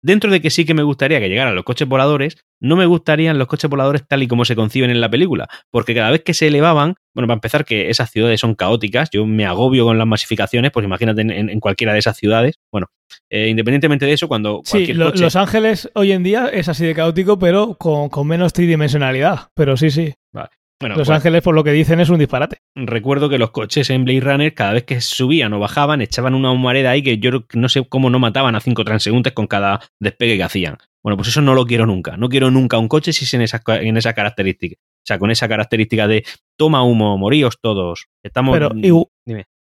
Dentro de que sí que me gustaría que llegaran los coches voladores, no me gustarían los coches voladores tal y como se conciben en la película, porque cada vez que se elevaban, bueno, para empezar que esas ciudades son caóticas, yo me agobio con las masificaciones, pues imagínate en, cualquiera de esas ciudades. Bueno, eh, independientemente de eso, cuando... Sí, Los Ángeles hoy en día es así de caótico, pero con, con menos tridimensionalidad, pero sí, sí. Vale. Los pues Ángeles, por lo que dicen, es un disparate. Recuerdo que los coches en Blade Runner, cada vez que subían o bajaban, echaban una humareda ahí que yo no sé cómo no mataban a cinco transeúntes con cada despegue que hacían. Bueno, pues eso no lo quiero nunca. No quiero nunca un coche si es en esa, en esa característica. O sea, con esa característica de toma humo, moríos todos. Estamos. Pero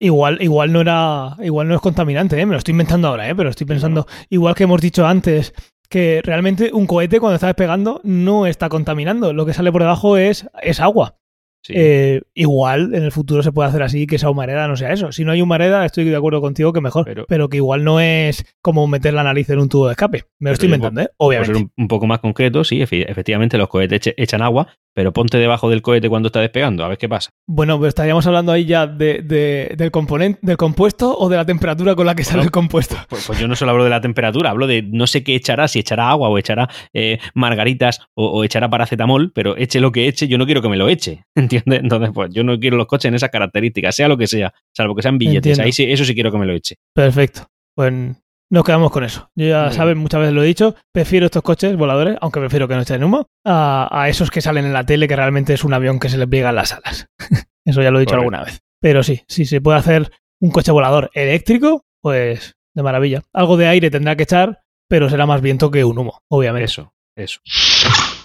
igual, igual no era. Igual no es contaminante, ¿eh? Me lo estoy inventando ahora, ¿eh? Pero estoy pensando. Igual que hemos dicho antes que realmente un cohete cuando está despegando no está contaminando. Lo que sale por debajo es, es agua. Eh, igual en el futuro se puede hacer así que esa humareda no sea eso. Si no hay humareda, estoy de acuerdo contigo que mejor. Pero, que igual no es como meter la nariz en un tubo de escape. Me lo estoy inventando, ¿eh? Obviamente. Ser un, poco más concreto, sí, efectivamente los cohetes echan agua, pero ponte debajo del cohete cuando está despegando, a ver qué pasa. Bueno, pues estaríamos hablando ahí ya de, del componente, del compuesto o de la temperatura con la que sale el compuesto. Pues, pues, yo no solo hablo de la temperatura, hablo de no sé qué echará, si echará agua o echará eh, margaritas o, o, echará paracetamol, pero eche lo que eche, yo no quiero que me lo eche, [laughs] ¿entiendes? Entonces, pues yo no quiero los coches en esas características, sea lo que sea, salvo que sean billetes. Ahí sí, eso sí quiero que me lo eche. Perfecto. Pues nos quedamos con eso. Yo ya saben, muchas veces lo he dicho, prefiero estos coches voladores, aunque prefiero que no estén en humo, a, esos que salen en la tele que realmente es un avión que se le pliega las alas. [laughs] eso ya lo he dicho alguna vez. Pero sí, si se puede hacer un coche volador eléctrico, pues de maravilla. Algo de aire tendrá que echar, pero será más viento que un humo, obviamente. Eso, eso.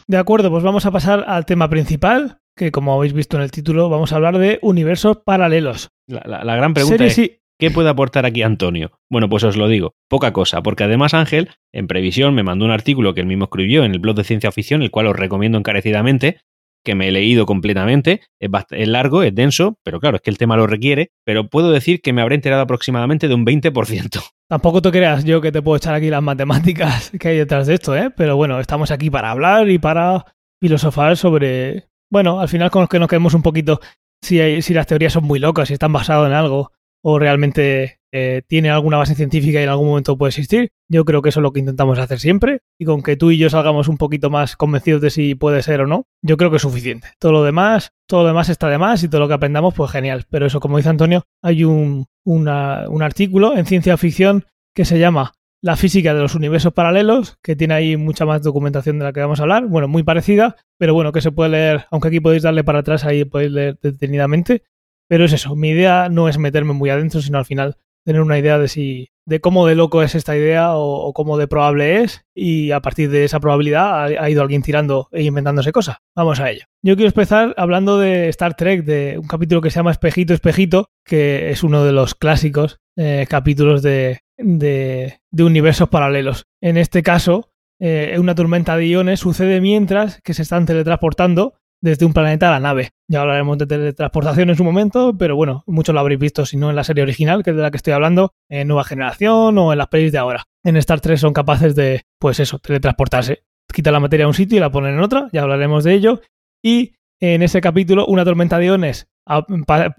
De acuerdo, pues vamos a pasar al tema principal, que como habéis visto en el título, vamos a hablar de universos paralelos. La, gran pregunta es, ¿Qué puede aportar aquí Antonio? Bueno, pues os lo digo, poca cosa, porque además Ángel, en previsión, me mandó un artículo que él mismo escribió en el blog de Ciencia Ficción, el cual os recomiendo encarecidamente, que me he leído completamente, es, largo, es denso, pero claro, es que el tema lo requiere, pero puedo decir que me habré enterado aproximadamente de un 20%. [laughs] Tampoco te creas yo que te puedo echar aquí las matemáticas [laughs] que hay detrás de esto, ¿eh? Pero bueno, estamos aquí para hablar y para filosofar sobre... Bueno, al final con los que nos quedemos un poquito si, hay, si las teorías son muy locas, si están basadas en algo o realmente eh, tiene alguna base científica y en algún momento puede existir. Yo creo que eso es lo que intentamos hacer siempre y con que tú y yo salgamos un poquito más convencidos de si puede ser o no, yo creo que es suficiente. Todo lo demás, todo lo demás está de más y todo lo que aprendamos, pues genial. Pero eso, como dice Antonio, hay un, una, un artículo en ciencia ficción que se llama la física de los universos paralelos, que tiene ahí mucha más documentación de la que vamos a hablar, bueno, muy parecida, pero bueno, que se puede leer, aunque aquí podéis darle para atrás, ahí podéis leer detenidamente. Pero es eso, mi idea no es meterme muy adentro, sino al final tener una idea de si de cómo de loco es esta idea o, cómo de probable es y a partir de esa probabilidad ha, ido alguien tirando e inventándose cosas. Vamos a ello. Yo quiero empezar hablando de Star Trek, de un capítulo que se llama Espejito, Espejito, que es uno de los clásicos eh, capítulos de, de, universos paralelos. En este caso, eh, una tormenta de iones sucede mientras que se están teletransportando desde un planeta a la nave. Ya hablaremos de teletransportación en su momento, pero bueno, muchos lo habréis visto, si no en la serie original, que es de la que estoy hablando, en Nueva Generación o en las pelis de ahora. En Star Trek son capaces de, pues eso, teletransportarse. Quitan la materia a un sitio y la ponen en otra, ya hablaremos de ello. Y en ese capítulo, una tormenta de iones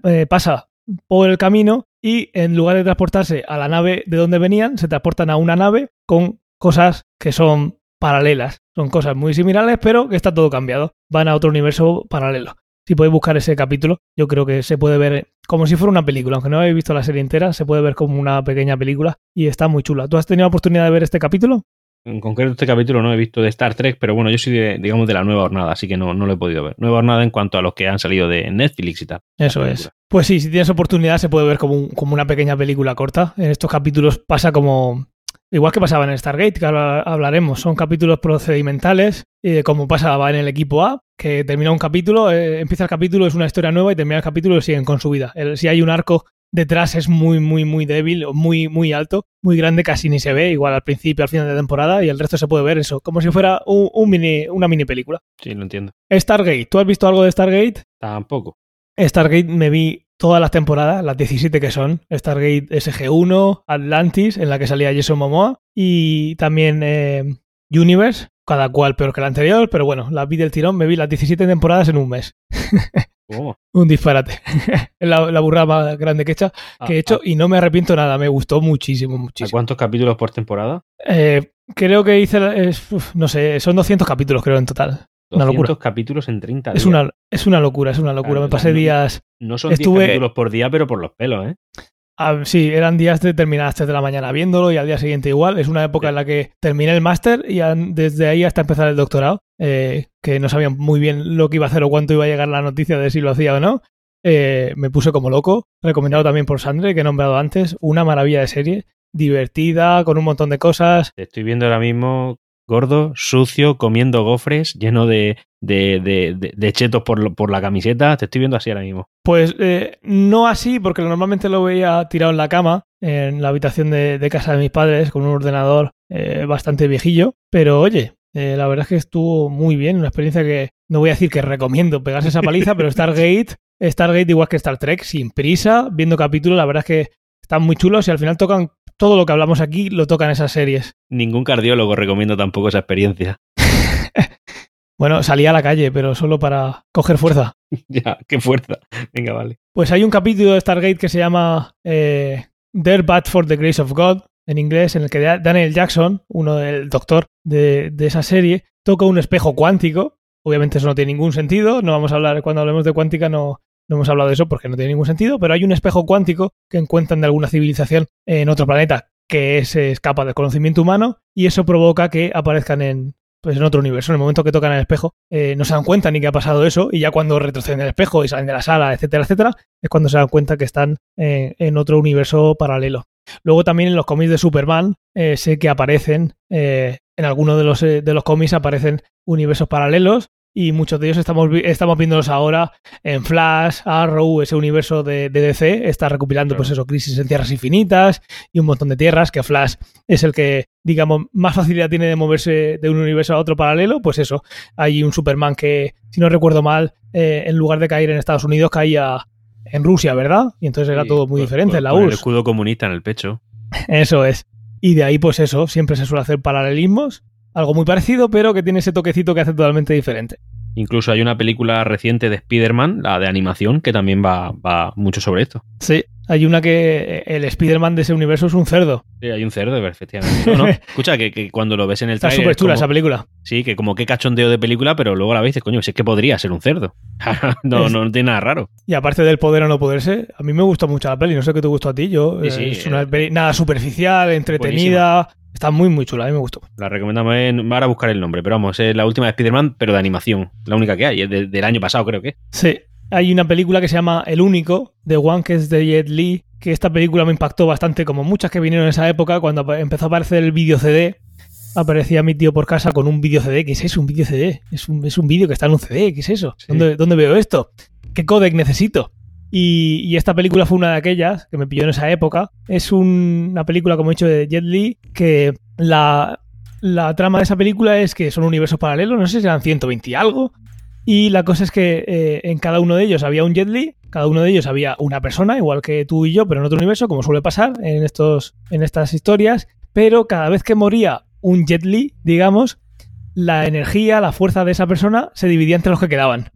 eh, pasa por el camino y en lugar de transportarse a la nave de donde venían, se transportan a una nave con cosas que son paralelas. Son cosas muy similares, pero que está todo cambiado. Van a otro universo paralelo. Si podéis buscar ese capítulo, yo creo que se puede ver como si fuera una película. Aunque no habéis visto la serie entera, se puede ver como una pequeña película y está muy chula. ¿Tú has tenido la oportunidad de ver este capítulo? En concreto este capítulo no he visto de Star Trek, pero bueno, yo soy de, digamos de la nueva jornada, así que no, no lo he podido ver. Nueva jornada en cuanto a los que han salido de Netflix y tal. Eso es. Pues sí, si tienes oportunidad se puede ver como, como una pequeña película corta. En estos capítulos pasa como, Igual que pasaba en Stargate, que hablaremos, son capítulos procedimentales, como pasaba en el equipo A, que termina un capítulo, eh, empieza el capítulo, es una historia nueva y termina el capítulo y siguen con su vida. si hay un arco detrás es muy, muy, muy débil, muy, muy alto, muy grande, casi ni se ve, igual al principio, al final de temporada, y el resto se puede ver eso, como si fuera un, mini, una mini película. Sí, lo entiendo. Stargate, ¿tú has visto algo de Stargate? Tampoco. Stargate me vi todas las temporadas, las 17 que son, Stargate SG1, Atlantis, en la que salía Jason Momoa, y también eh, Universe, cada cual peor que la anterior, pero bueno, la vi del tirón, me vi las 17 temporadas en un mes. [laughs] un disparate. es [laughs] la, burrada más grande que he hecho, ah, que he hecho ah. y no me arrepiento nada, me gustó muchísimo, muchísimo. cuántos capítulos por temporada? Eh, creo que hice, no sé, son 200 capítulos creo en total. Una locura. capítulos en 30 días. Es una, es una locura, es una locura. Me pasé días. No son 10 capítulos por día, pero por los pelos, ¿eh? Ah, sí, eran días de terminar a las 3 de la mañana viéndolo y al día siguiente igual. Es una época en la que terminé el máster y desde ahí hasta empezar el doctorado, eh, que no sabía muy bien lo que iba a hacer o cuánto iba a llegar la noticia de si lo hacía o no. Eh, me puse como loco. Recomendado también por Sandre, que he nombrado antes. Una maravilla de serie. Divertida, con un montón de cosas. Estoy viendo ahora mismo gordo, sucio, comiendo gofres, lleno de, de, chetos por, por, la camiseta. Te estoy viendo así ahora mismo. Pues eh, no así, porque normalmente lo veía tirado en la cama, en la habitación de, casa de mis padres, con un ordenador eh, bastante viejillo. Pero oye, eh, la verdad es que estuvo muy bien, una experiencia que no voy a decir que recomiendo pegarse esa paliza, pero Stargate, Stargate igual que Star Trek, sin prisa, viendo capítulos, la verdad es que están muy chulos y al final tocan todo lo que hablamos aquí lo tocan esas series. [laughs] Ningún cardiólogo recomienda tampoco esa experiencia. [laughs] bueno, salí a la calle, pero solo para coger fuerza. [laughs] ya, qué fuerza. Venga, vale. Pues hay un capítulo de Stargate que se llama eh, There But for the Grace of God, en inglés, en el que Daniel Jackson, uno del doctor de, de esa serie, toca un espejo cuántico. Obviamente eso no tiene ningún sentido, no vamos a hablar, cuando hablemos de cuántica no, no hemos hablado de eso porque no tiene ningún sentido, pero hay un espejo cuántico que encuentran de alguna civilización en otro planeta que se escapa del conocimiento humano y eso provoca que aparezcan en, pues en otro universo. En el momento que tocan el espejo, eh, no se dan cuenta ni que ha pasado eso, y ya cuando retroceden el espejo y salen de la sala, etcétera, etcétera, es cuando se dan cuenta que están eh, en otro universo paralelo. Luego también en los cómics de Superman eh, sé que aparecen, en algunos de los, de los cómics aparecen universos paralelos y muchos de ellos estamos, estamos viéndolos ahora en Flash, Arrow, ese universo de, DC, está recopilando pues eso, crisis en tierras infinitas y un montón de tierras, que Flash es el que, digamos, más facilidad tiene de moverse de un universo a otro paralelo, pues eso, hay un Superman que, si no recuerdo mal, eh, en lugar de caer en Estados Unidos, caía en Rusia, ¿verdad? Y entonces era todo muy diferente, la con URSS. El escudo comunista en el pecho. [laughs] Eso es. Y de ahí, pues eso, siempre se suele hacer paralelismos algo muy parecido, pero que tiene ese toquecito que hace totalmente diferente. Incluso hay una película reciente de Spider-Man, la de animación, que también va, va mucho sobre esto. Sí, hay una que el Spider-Man de ese universo es un cerdo. Sí, hay un cerdo, efectivamente. No, no. [laughs] Escucha, que, cuando lo ves en el Está súper chula como- esa película. Sí, que como qué cachondeo de película, pero luego la ves y dices, coño, si es que podría ser un cerdo. [laughs] no, Es- no, tiene nada raro. Y aparte del poder o no poderse, a mí me gustó mucho la peli. No sé qué te gustó a ti. Yo, Sí, eh, sí, es una eh, peli nada superficial, entretenida. Está muy, muy chula. A mí me gustó. La recomendamos en... Ahora buscar el nombre, pero vamos, es la última de Spider-Man, pero de animación. La única que hay, es de- del año pasado, creo que. Sí. Hay una película que se llama El Único, de One, que es de Jet Li, que esta película me impactó bastante, como muchas que vinieron en esa época, cuando empezó a aparecer el vídeo CD. Aparecía mi tío por casa con un vídeo CD. ¿Qué es eso? Un vídeo CD. Es un, es un vídeo que está en un CD. ¿Qué es eso? Sí. ¿Dónde, dónde veo esto? ¿Qué codec necesito? Y, esta película fue una de aquellas que me pilló en esa época. Es un- una película, como he dicho, de Jet Li, que la, la trama de esa película es que son universos paralelos, no sé si eran 120 y algo. Y la cosa es que eh, en cada uno de ellos había un Jet Li, cada uno de ellos había una persona, igual que tú y yo, pero en otro universo, como suele pasar en, estos, en estas historias. Pero cada vez que moría un Jet Li, digamos, la energía, la fuerza de esa persona se dividía entre los que quedaban.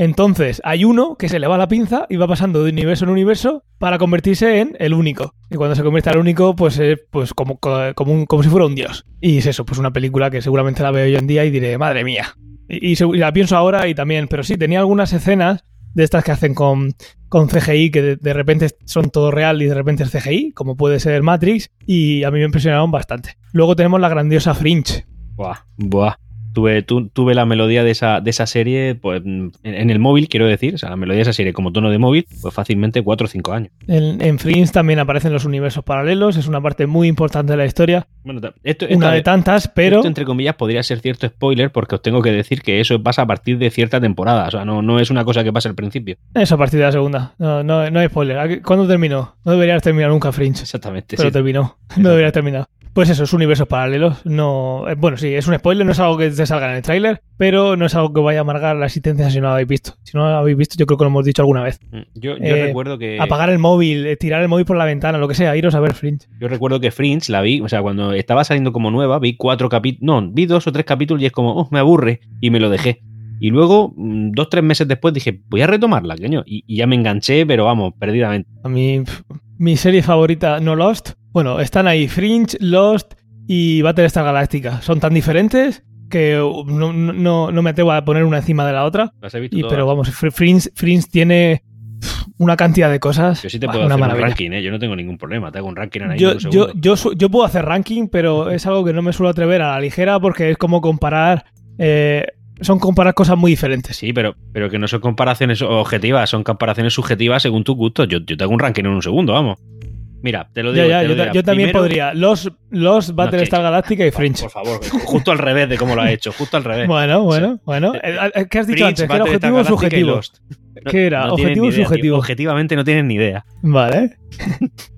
Entonces, hay uno que se le va la pinza y va pasando de universo en universo para convertirse en el único. Y cuando se convierte al único, pues es pues como, como, como si fuera un dios. Y es eso, pues una película que seguramente la veo hoy en día y diré, madre mía. Y, la pienso ahora y también, pero sí, tenía algunas escenas de estas que hacen con, con CGI, que de, repente son todo real y de repente es CGI, como puede ser Matrix, y a mí me impresionaron bastante. Luego tenemos la grandiosa Fringe, Buah, buah. Tuve, tu- tuve la melodía de esa, de esa serie pues, en, en el móvil, quiero decir, o sea, la melodía de esa serie como tono de móvil, pues fácilmente 4 o 5 años. En, en Fringe también aparecen los universos paralelos, es una parte muy importante de la historia, Bueno, esto, una esta- de tantas, pero esto, entre comillas, podría ser cierto spoiler porque os tengo que decir que eso pasa a partir de cierta temporada. O sea, no, no es una cosa que pasa al principio. eso a partir de la segunda. No, no, no hay spoiler. ¿A qué- ¿Cuándo terminó? No deberías terminar nunca Fringe, Exactamente. pero sí. terminó. No debería terminar. Pues eso, es universos paralelos. No, eh, bueno, sí, es un spoiler, no es algo que te salga en el tráiler, pero no es algo que vaya a amargar la existencia si no lo habéis visto. Si no lo habéis visto, yo creo que lo hemos dicho alguna vez. Mm, Yo, yo Eh, recuerdo que. Apagar el móvil, eh, tirar el móvil por la ventana, lo que sea, iros a ver Fringe. Yo recuerdo que Fringe la vi, o sea, cuando estaba saliendo como nueva, vi cuatro capítulos, no, vi dos o tres capítulos y es como, oh, me aburre, y me lo dejé. Y luego, mm, dos, tres meses después, dije, voy a retomarla, coño. Y, y ya me enganché, pero vamos, perdidamente. A mí, mi serie favorita, no Lost. Bueno, están ahí Fringe, Lost y Battlestar Galactica. Son tan diferentes que uh, no, no- no me atrevo a poner una encima de la otra. Las he visto Y, todas. pero vamos, Fr- Fringe, Fringe tiene una cantidad de cosas. Yo sí te Buah, puedo hacer un ranking, ¿eh? Yo no tengo ningún problema. Te hago un ranking Yo, en un yo, yo, su- yo puedo hacer ranking, pero es algo que no me suelo atrever a la ligera porque es como comparar. eh, son comparar cosas muy diferentes. Sí, pero, pero que no son comparaciones objetivas, son comparaciones subjetivas según tus gustos. Yo, yo te hago un ranking en un segundo, vamos. Mira, te lo digo. Ya, ya, te lo yo, ta- digo. yo también Primero- podría. Los, los Battlestar que- Galactica y Fringe. Por favor, justo al revés de cómo lo ha hecho, justo al revés. Bueno, bueno, bueno. Eh, eh, ¿Qué has dicho Fringe, antes? Que era objetivo o subjetivo. No- ¿Qué era? no ¿Objetivo o tío. subjetivo? Objetivamente no tienen ni idea. Vale. [laughs]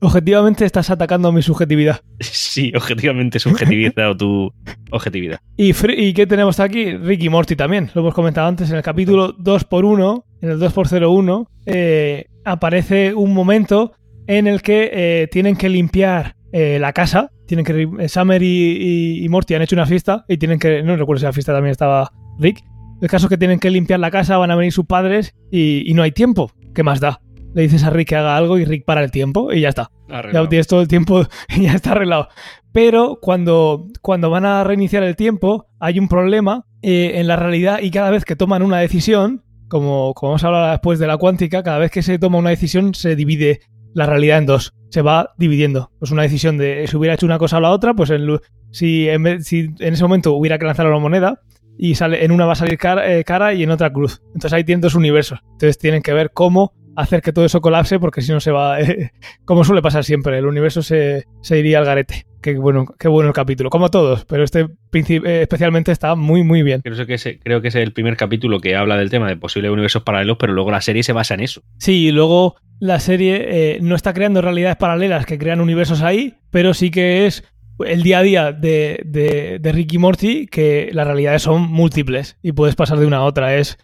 Objetivamente estás atacando mi subjetividad. Sí, objetivamente subjetivizado tu objetividad. ¿Y, ¿Y qué tenemos aquí? Ricky Morty también. Lo hemos comentado antes en el capítulo 2x1, en el 2x01, eh, aparece un momento en el que eh, tienen que limpiar eh, la casa. Tienen que eh, Summer y, y- y Morty han hecho una fiesta y tienen que. No recuerdo si la fiesta también estaba Rick. El caso es que tienen que limpiar la casa, van a venir sus padres y, y no hay tiempo. ¿Qué más da? Le dices a Rick que haga algo y Rick para el tiempo y ya está. Ya tienes todo el tiempo y [laughs] ya está arreglado. Pero cuando, cuando van a reiniciar el tiempo, hay un problema eh, en la realidad y cada vez que toman una decisión, como, como vamos a hablar después de la cuántica, cada vez que se toma una decisión se divide la realidad en dos. Se va dividiendo. Pues una decisión de si hubiera hecho una cosa o la otra, pues en si, en si en ese momento hubiera que lanzar una moneda y sale en una va a salir cara, eh, cara y en otra cruz. Entonces ahí tienen dos universos. Entonces tienen que ver cómo hacer que todo eso colapse porque si no se va, eh, [laughs] como suele pasar siempre, el universo se, se iría al garete. Qué bueno, qué bueno el capítulo, como todos, pero este eh, especialmente está muy, muy bien. Creo que, es, creo que es el primer capítulo que habla del tema de posibles universos paralelos, pero luego la serie se basa en eso. Sí, y luego la serie eh, no está creando realidades paralelas que crean universos ahí, pero sí que es el día a día de, de, de Ricky Morty que las realidades son múltiples y puedes pasar de una a otra. Es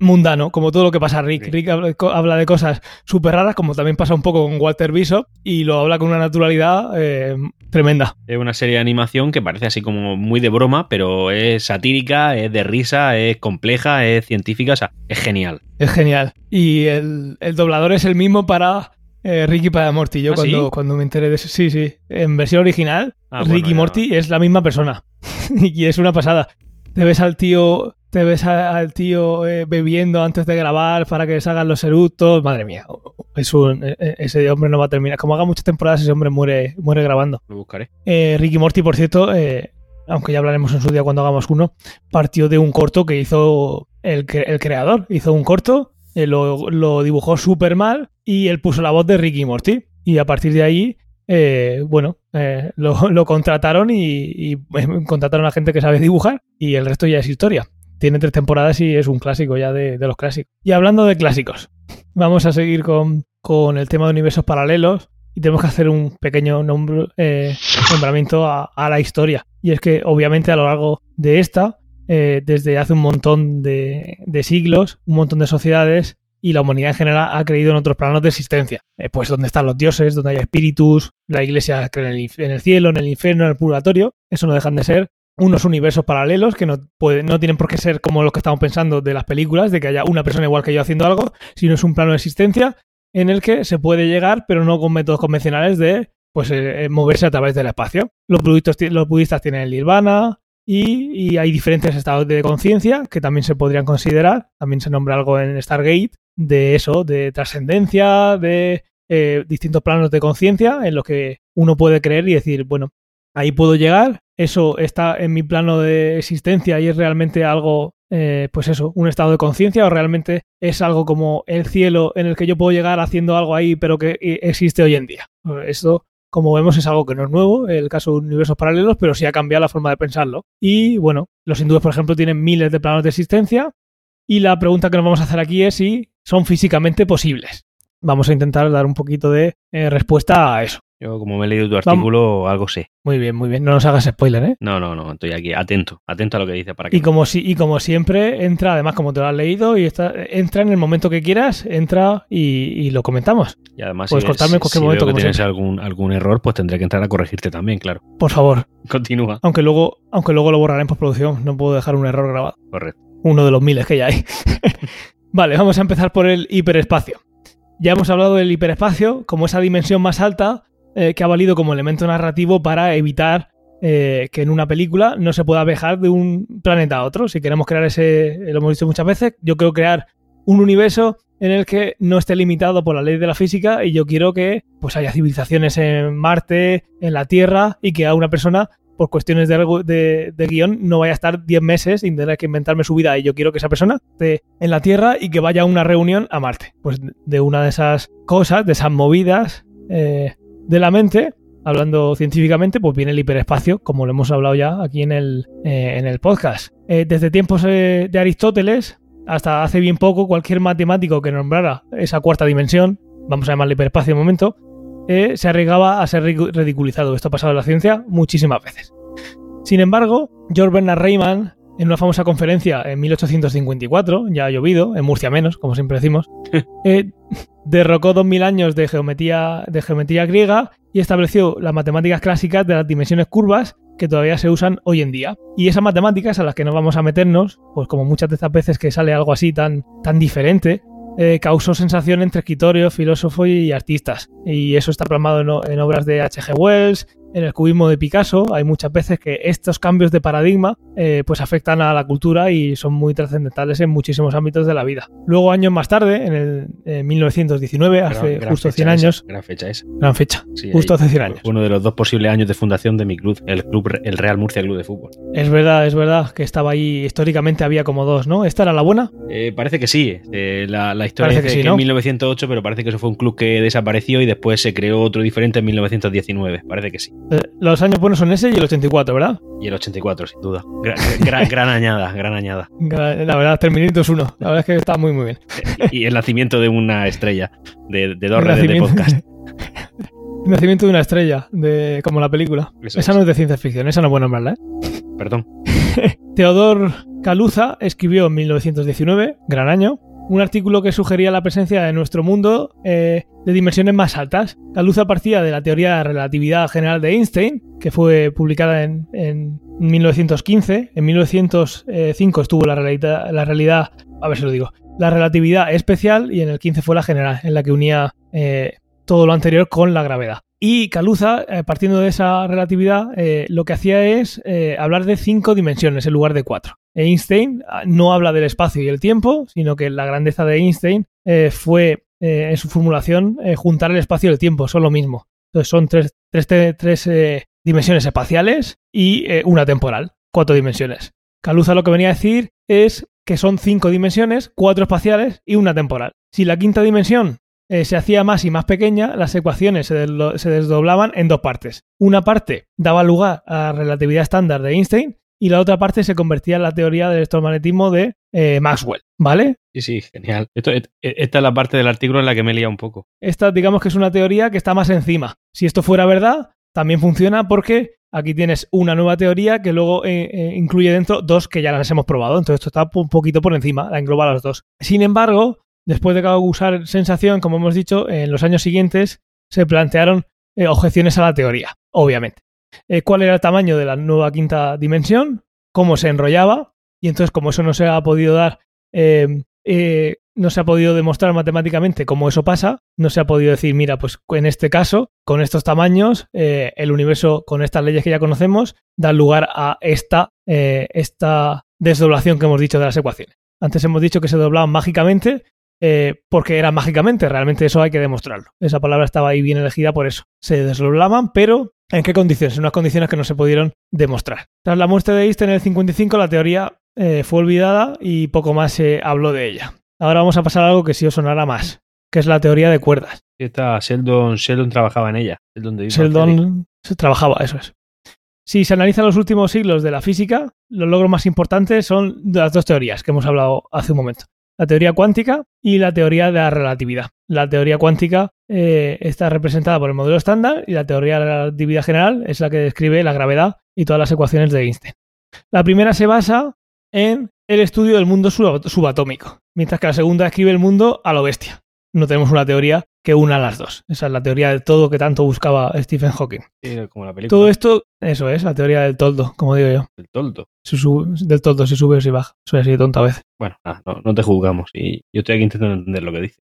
mundano, como todo lo que pasa a Rick. Rick habla de cosas súper raras, como también pasa un poco con Walter Bishop, y lo habla con una naturalidad eh, tremenda. Es una serie de animación que parece así como muy de broma, pero es satírica, es de risa, es compleja, es científica, o sea, es genial. Es genial. Y el, el doblador es el mismo para eh, Ricky para Morty. Yo ¿Ah, cuando, sí? cuando me enteré de eso, sí, sí. En versión original, Ah, Ricky bueno. Morty es la misma persona. [laughs] y es una pasada. Te ves al tío, te ves a- al tío eh, bebiendo antes de grabar para que salgan los eructos. Madre mía, es un, eh, eh, ese hombre no va a terminar. Como haga muchas temporadas, ese hombre muere, muere grabando. Lo buscaré. Eh, Ricky Morty, por cierto, eh, aunque ya hablaremos en su día cuando hagamos uno, partió de un corto que hizo el, el creador. Hizo un corto, eh, lo, lo dibujó súper mal y él puso la voz de Ricky Morty. Y a partir de ahí, eh, bueno, eh, lo, [laughs] contrataron y, y, eh, contrataron a gente que sabe dibujar y el resto ya es historia. Tiene tres temporadas y es un clásico ya de, los clásicos. Y hablando de clásicos, vamos a seguir con, con el tema de universos paralelos y tenemos que hacer un pequeño eh, nombramiento a, a la historia. Y es que obviamente a lo largo de esta, eh, desde hace un montón de, de siglos, un montón de sociedades y la humanidad en general ha creído en otros planos de existencia. Eh, pues donde están los dioses, donde hay espíritus, la iglesia cree en el, cielo, en el infierno, en el purgatorio. Eso no dejan de ser unos universos paralelos que no, puede- no tienen por qué ser como los que estamos pensando de las películas, de que haya una persona igual que yo haciendo algo, sino es un plano de existencia en el que se puede llegar, pero no con métodos convencionales de pues eh, eh, moverse a través del espacio. Los budistas, los budistas tienen el nirvana y, y hay diferentes estados de conciencia que también se podrían considerar. También se nombra algo en Stargate de eso, de trascendencia, de eh, distintos planos de conciencia en los que uno puede creer y decir, bueno, ahí puedo llegar, eso está en mi plano de existencia y es realmente algo, eh, pues eso, un estado de conciencia o realmente es algo como el cielo en el que yo puedo llegar haciendo algo ahí pero que eh, existe hoy en día. Esto, como vemos, es algo que no es nuevo, el caso de universos paralelos, pero sí ha cambiado la forma de pensarlo. Y bueno, los hindúes, por ejemplo, tienen miles de planos de existencia y la pregunta que nos vamos a hacer aquí es si son físicamente posibles. Vamos a intentar dar un poquito de eh, respuesta a eso. Yo, como me he leído tu artículo, algo sé. Muy bien, muy bien. No nos hagas spoiler, ¿eh? No, no, no, estoy aquí atento, atento a lo que dice para que. Y como, si, y como siempre, entra, además, como te lo has leído, y está, entra en el momento que quieras, entra y, y lo comentamos. Y además, puedes si, cortarme en cualquier si momento, veo que tienes algún error, pues tendré que entrar a corregirte también, claro. Por favor. [laughs] Continúa. Aunque luego, aunque luego lo borraré en postproducción. No puedo dejar un error grabado. Correcto. Uno de los miles que ya hay. [laughs] vale, vamos a empezar por el hiperespacio. Ya hemos hablado del hiperespacio como esa dimensión más alta eh, que ha valido como elemento narrativo para evitar eh, que en una película no se pueda viajar de un planeta a otro. Si queremos crear ese, lo hemos dicho muchas veces, yo quiero crear un universo en el que no esté limitado por la ley de la física y yo quiero que pues haya civilizaciones en Marte, en la Tierra y que a una persona por cuestiones de, regu- de, guion no vaya a estar 10 meses sin tener que inventarme su vida y yo quiero que esa persona esté en la Tierra y que vaya a una reunión a Marte. Pues de una de esas cosas, de esas movidas eh, de la mente, hablando científicamente, pues viene el hiperespacio, como lo hemos hablado ya aquí en el, eh, en el podcast. Eh, desde tiempos de Aristóteles hasta hace bien poco, cualquier matemático que nombrara esa cuarta dimensión, vamos a llamarle hiperespacio de momento, eh, se arriesgaba a ser ridicu- ridiculizado. Esto ha pasado en la ciencia muchísimas veces. Sin embargo, George Bernard Rayman, en una famosa conferencia en 1854, ya ha llovido, en Murcia menos, como siempre decimos, [laughs] eh, derrocó 2000 años de geometría, de geometría griega y estableció las matemáticas clásicas de las dimensiones curvas que todavía se usan hoy en día. Y esas matemáticas a las que no vamos a meternos, pues como muchas de estas veces que sale algo así tan, tan diferente, eh, causó sensación entre escritorios, filósofos y artistas. Y eso está plasmado en, en obras de H.G. Wells, en el cubismo de Picasso hay muchas veces que estos cambios de paradigma eh, pues afectan a la cultura y son muy trascendentales en muchísimos ámbitos de la vida. Luego, años más tarde, en el en 1919, hace justo fecha 100 esa, años, gran fecha esa. gran fecha, Sí, justo hace 100 años. Uno de los dos posibles años de fundación de mi club, el club, el Real Murcia Club de Fútbol. Es verdad, es verdad que estaba ahí, históricamente había como dos, ¿no? ¿Esta era la buena? Eh, parece que sí. eh, la, la historia Parece que que, sí, ¿no? en 1908, pero parece que eso fue un club que desapareció y después se creó otro diferente en 1919. Parece que sí. Eh, Los años buenos son ese y el 84, ¿verdad? Y el 84, sin duda. Gran, gran- [laughs] gran añada, gran añada. La verdad, Terminator 1. La verdad es que está muy, muy bien. [laughs] Y el nacimiento de una estrella, de, de dos El redes de podcast. [laughs] El nacimiento de una estrella, de, como la película. Eso esa es. no es de ciencia ficción, esa no es buena nombrarla, ¿eh? Perdón. Teodor Caluza escribió en 1919, gran año, un artículo que sugería la presencia de nuestro mundo eh, de dimensiones más altas. Caluza partía de la teoría de la relatividad general de Einstein, que fue publicada en, en 1915. En 1905 estuvo la realidad, la realidad, a ver si lo digo, la relatividad especial y en el 15 fue la general, en la que unía eh, todo lo anterior con la gravedad. Y Caluza, eh, partiendo de esa relatividad, eh, lo que hacía es eh, hablar de cinco dimensiones en lugar de cuatro. Einstein ah, no habla del espacio y el tiempo, sino que la grandeza de Einstein fue, en su formulación, juntar el espacio y el tiempo, son lo mismo. Entonces son tres, tres, tres, dimensiones espaciales y una temporal, cuatro dimensiones. Caluza lo que venía a decir es que son cinco dimensiones, cuatro espaciales y una temporal. Si la quinta dimensión eh, se hacía más y más pequeña, las ecuaciones se, se desdoblaban en dos partes. Una parte daba lugar a la relatividad estándar de Einstein y la otra parte se convertía en la teoría del electromagnetismo de eh, Maxwell, ¿vale? Sí, sí, genial. Esto, et- esta es la parte del artículo en la que me he liado un poco. Esta digamos que es una teoría que está más encima. Si esto fuera verdad, también funciona porque aquí tienes una nueva teoría que luego eh, eh, incluye dentro dos que ya las hemos probado. Entonces esto está un poquito por encima, la engloba a los dos. Sin embargo, después de causar sensación, como hemos dicho, en los años siguientes se plantearon eh, objeciones a la teoría, obviamente. Eh, ¿Cuál era el tamaño de la nueva quinta dimensión? ¿Cómo se enrollaba? Y entonces, como eso no se ha podido dar eh, no se ha podido demostrar matemáticamente cómo eso pasa, no se ha podido decir, mira, pues en este caso, con estos tamaños, el universo con estas leyes que ya conocemos, da lugar a esta, esta desdoblación que hemos dicho de las ecuaciones. Antes hemos dicho que se doblaban mágicamente, eh, porque era mágicamente, realmente eso hay que demostrarlo. Esa palabra estaba ahí bien elegida por eso. Se desdoblaban, pero ¿en qué condiciones? En unas condiciones que no se pudieron demostrar. Tras la muerte de Einstein en el 55, la teoría eh, fue olvidada y poco más se habló de ella. Ahora vamos a pasar a algo que sí os sonará más, que es la teoría de cuerdas. Esta Sheldon, Sheldon trabajaba en ella. Sheldon. Sheldon se trabajaba, eso es. Si se analizan los últimos siglos de la física, los logros más importantes son de las dos teorías que hemos hablado hace un momento. La teoría cuántica y la teoría de la relatividad. La teoría cuántica eh, está representada por el modelo estándar y la teoría de la relatividad general es la que describe la gravedad y todas las ecuaciones de Einstein. La primera se basa en el estudio del mundo sub- subatómico, mientras que la segunda describe el mundo a lo bestia. No tenemos una teoría que una las dos. Esa es la teoría de todo que tanto buscaba Stephen Hawking. Sí, como la película. Todo esto, eso es, la teoría del toldo, como digo yo. El toldo. Sube- del toldo se sube o se baja. Soy así de tonto a veces. Bueno, nada, no, no te juzgamos. Y yo estoy aquí intentando entender lo que dice.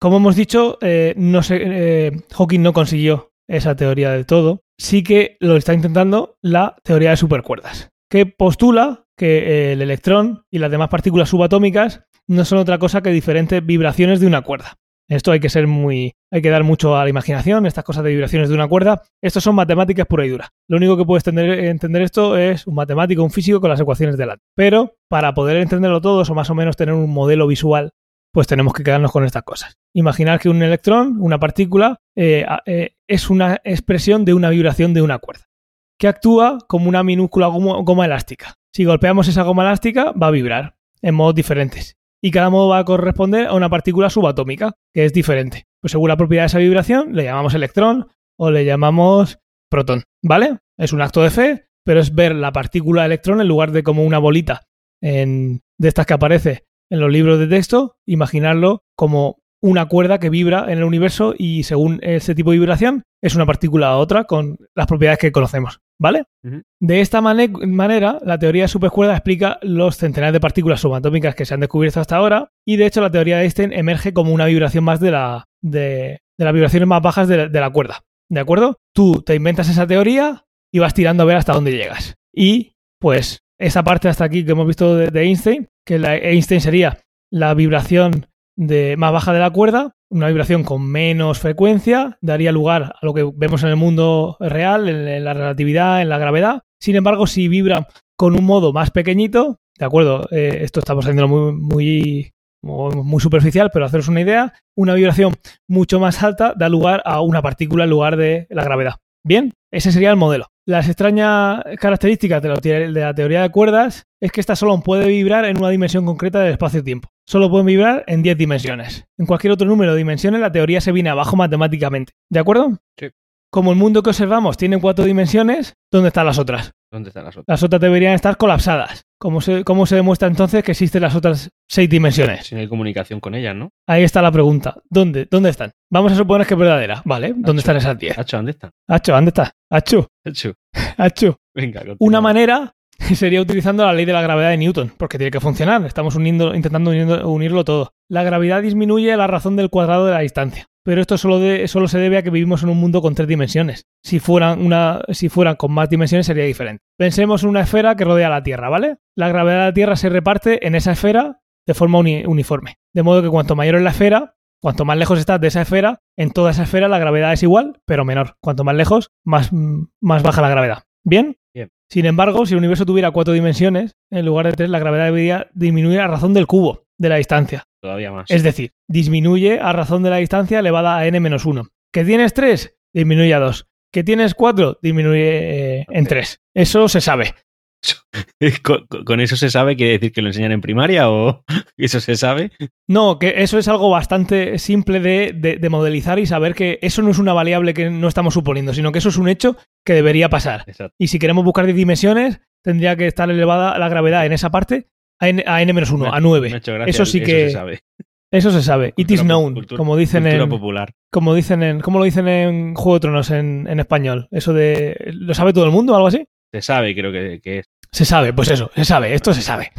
Como hemos dicho, eh, no sé, eh, Hawking no consiguió esa teoría del todo. Sí que lo está intentando la teoría de supercuerdas, que postula que eh, el electrón y las demás partículas subatómicas no son otra cosa que diferentes vibraciones de una cuerda. Esto hay que ser muy. hay que dar mucho a la imaginación, estas cosas de vibraciones de una cuerda. Estos son matemáticas pura y dura. Lo único que puedes entender, esto es un matemático, un físico con las ecuaciones de la. Pero para poder entenderlo todo, o más o menos tener un modelo visual, pues tenemos que quedarnos con estas cosas. Imaginar que un electrón, una partícula, eh, eh, es una expresión de una vibración de una cuerda, que actúa como una minúscula goma elástica. Si golpeamos esa goma elástica, va a vibrar en modos diferentes. Y cada modo va a corresponder a una partícula subatómica, que es diferente. Pues según la propiedad de esa vibración, le llamamos electrón o le llamamos protón, ¿vale? Es un acto de fe, pero es ver la partícula electrón en lugar de como una bolita en- de estas que aparece en los libros de texto, imaginarlo como una cuerda que vibra en el universo y según ese tipo de vibración es una partícula a otra con las propiedades que conocemos, ¿vale? De esta mane- manera, la teoría de supercuerda explica los centenares de partículas subatómicas que se han descubierto hasta ahora y de hecho la teoría de Einstein emerge como una vibración más de, la, de, de las vibraciones más bajas de la, de la cuerda. ¿De acuerdo? Tú te inventas esa teoría y vas tirando a ver hasta dónde llegas. Y pues esa parte hasta aquí que hemos visto de, Einstein, que la Einstein sería la vibración de, más baja de la cuerda, una vibración con menos frecuencia, daría lugar a lo que vemos en el mundo real, en, la relatividad, en la gravedad. Sin embargo, si vibra con un modo más pequeñito, de acuerdo, eh, esto estamos haciendo muy, superficial, pero haceros una idea, una vibración mucho más alta da lugar a una partícula en lugar de la gravedad. Bien, ese sería el modelo. Las extrañas características de la, teoría de cuerdas es que esta solo puede vibrar en una dimensión concreta del espacio-tiempo. Solo pueden vibrar en 10 dimensiones. En cualquier otro número de dimensiones la teoría se viene abajo matemáticamente. ¿De acuerdo? Sí. Como el mundo que observamos tiene cuatro dimensiones, ¿dónde están las otras? ¿Dónde están las otras? Las otras deberían estar colapsadas. ¿Cómo se, ¿Cómo se demuestra entonces que existen las otras seis dimensiones? Si no hay comunicación con ellas, ¿no? Ahí está la pregunta. ¿Dónde? ¿Dónde están? Vamos a suponer que es verdadera. Vale, ¿dónde están esas diez? Hacho, ¿dónde están? Hacho, ¿dónde está? Hacho. Hacho. Hacho. [laughs] Venga, Una manera [laughs] sería utilizando la ley de la gravedad de Newton, porque tiene que funcionar. Estamos uniendo, intentando unirlo todo. La gravedad disminuye la razón del cuadrado de la distancia pero esto solo, solo, se debe a que vivimos en un mundo con tres dimensiones. Si fueran, una, si fueran con más dimensiones sería diferente. Pensemos en una esfera que rodea la Tierra, ¿vale? La gravedad de la Tierra se reparte en esa esfera de forma uniforme. De modo que cuanto mayor es la esfera, cuanto más lejos estás de esa esfera, en toda esa esfera la gravedad es igual, pero menor. Cuanto más lejos, más, más baja la gravedad. ¿Bien? Sin embargo, si el universo tuviera cuatro dimensiones, en lugar de tres, la gravedad debería disminuir a razón del cubo de la distancia. Todavía más. Es decir, disminuye a razón de la distancia elevada a n-1. ¿Que tienes 3? Disminuye a 2. ¿Que tienes 4? Disminuye eh, en 3. Eso se sabe. [laughs] ¿Con, eso se sabe? ¿Quiere decir que lo enseñan en primaria o [laughs] eso se sabe? No, que eso es algo bastante simple de, modelizar y saber que eso no es una variable que no estamos suponiendo, sino que eso es un hecho que debería pasar. Y si queremos buscar dimensiones, tendría que estar elevada la gravedad en esa parte a N-1, a 9. Eso sí que. Eso se sabe. Eso se sabe. It is known, como dicen en. popular. Como dicen en. ¿Cómo lo dicen en Juego de Tronos en, español? Eso de. ¿Lo sabe todo el mundo o algo así? Se sabe, creo que, es. Se sabe, pues eso, se sabe, esto se sabe.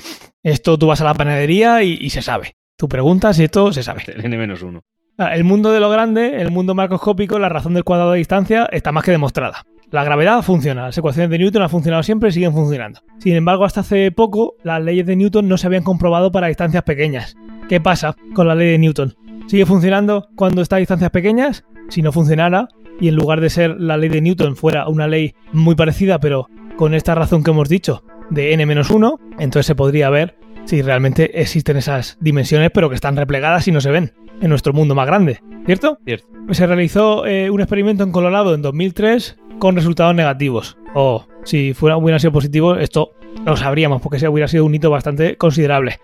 Esto tú vas a la panadería y, se sabe. Tú preguntas y esto se sabe. El N-1. Ah, el mundo de lo grande, el mundo macroscópico, la razón del cuadrado de distancia está más que demostrada. La gravedad funciona, las ecuaciones de Newton han funcionado siempre y siguen funcionando. Sin embargo, hasta hace poco, las leyes de Newton no se habían comprobado para distancias pequeñas. ¿Qué pasa con la ley de Newton? ¿Sigue funcionando cuando está a distancias pequeñas? Si no funcionara, y en lugar de ser la ley de Newton fuera una ley muy parecida, pero con esta razón que hemos dicho, de n-1, entonces se podría ver si realmente existen esas dimensiones, pero que están replegadas y no se ven en nuestro mundo más grande, ¿cierto? Cierto. Se realizó eh, un experimento en Colorado en 2003 con resultados negativos. O si fuera, hubiera sido positivo, esto lo sabríamos, porque ese hubiera sido un hito bastante considerable.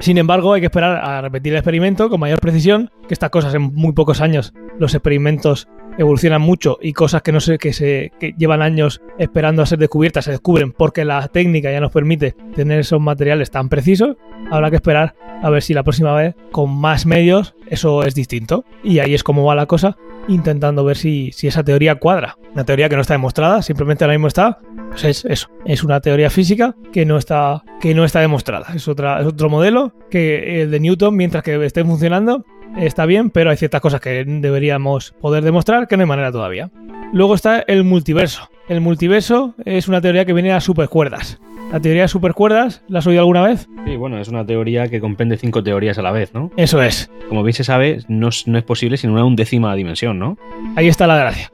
Sin embargo, hay que esperar a repetir el experimento con mayor precisión, que estas cosas en muy pocos años, los experimentos evolucionan mucho y cosas que no sé que se llevan años esperando a ser descubiertas se descubren porque la técnica ya nos permite tener esos materiales tan precisos. Habrá que esperar a ver si la próxima vez con más medios eso es distinto. Y ahí es como va la cosa, intentando ver si, si esa teoría cuadra. Una teoría que no está demostrada, simplemente ahora mismo está, pues es eso, es una teoría física que no está, que no está demostrada. Es, otra, es otro modelo que el de Newton, mientras que esté funcionando, está bien, pero hay ciertas cosas que deberíamos poder demostrar que no hay manera todavía. Luego está el multiverso. El multiverso es una teoría que viene a supercuerdas. La teoría de supercuerdas, ¿la has oído alguna vez? Sí, bueno, es una teoría que comprende cinco teorías a la vez, ¿no? Eso es. Como bien se sabe, no, es posible sin una undécima dimensión, ¿no? Ahí está la gracia.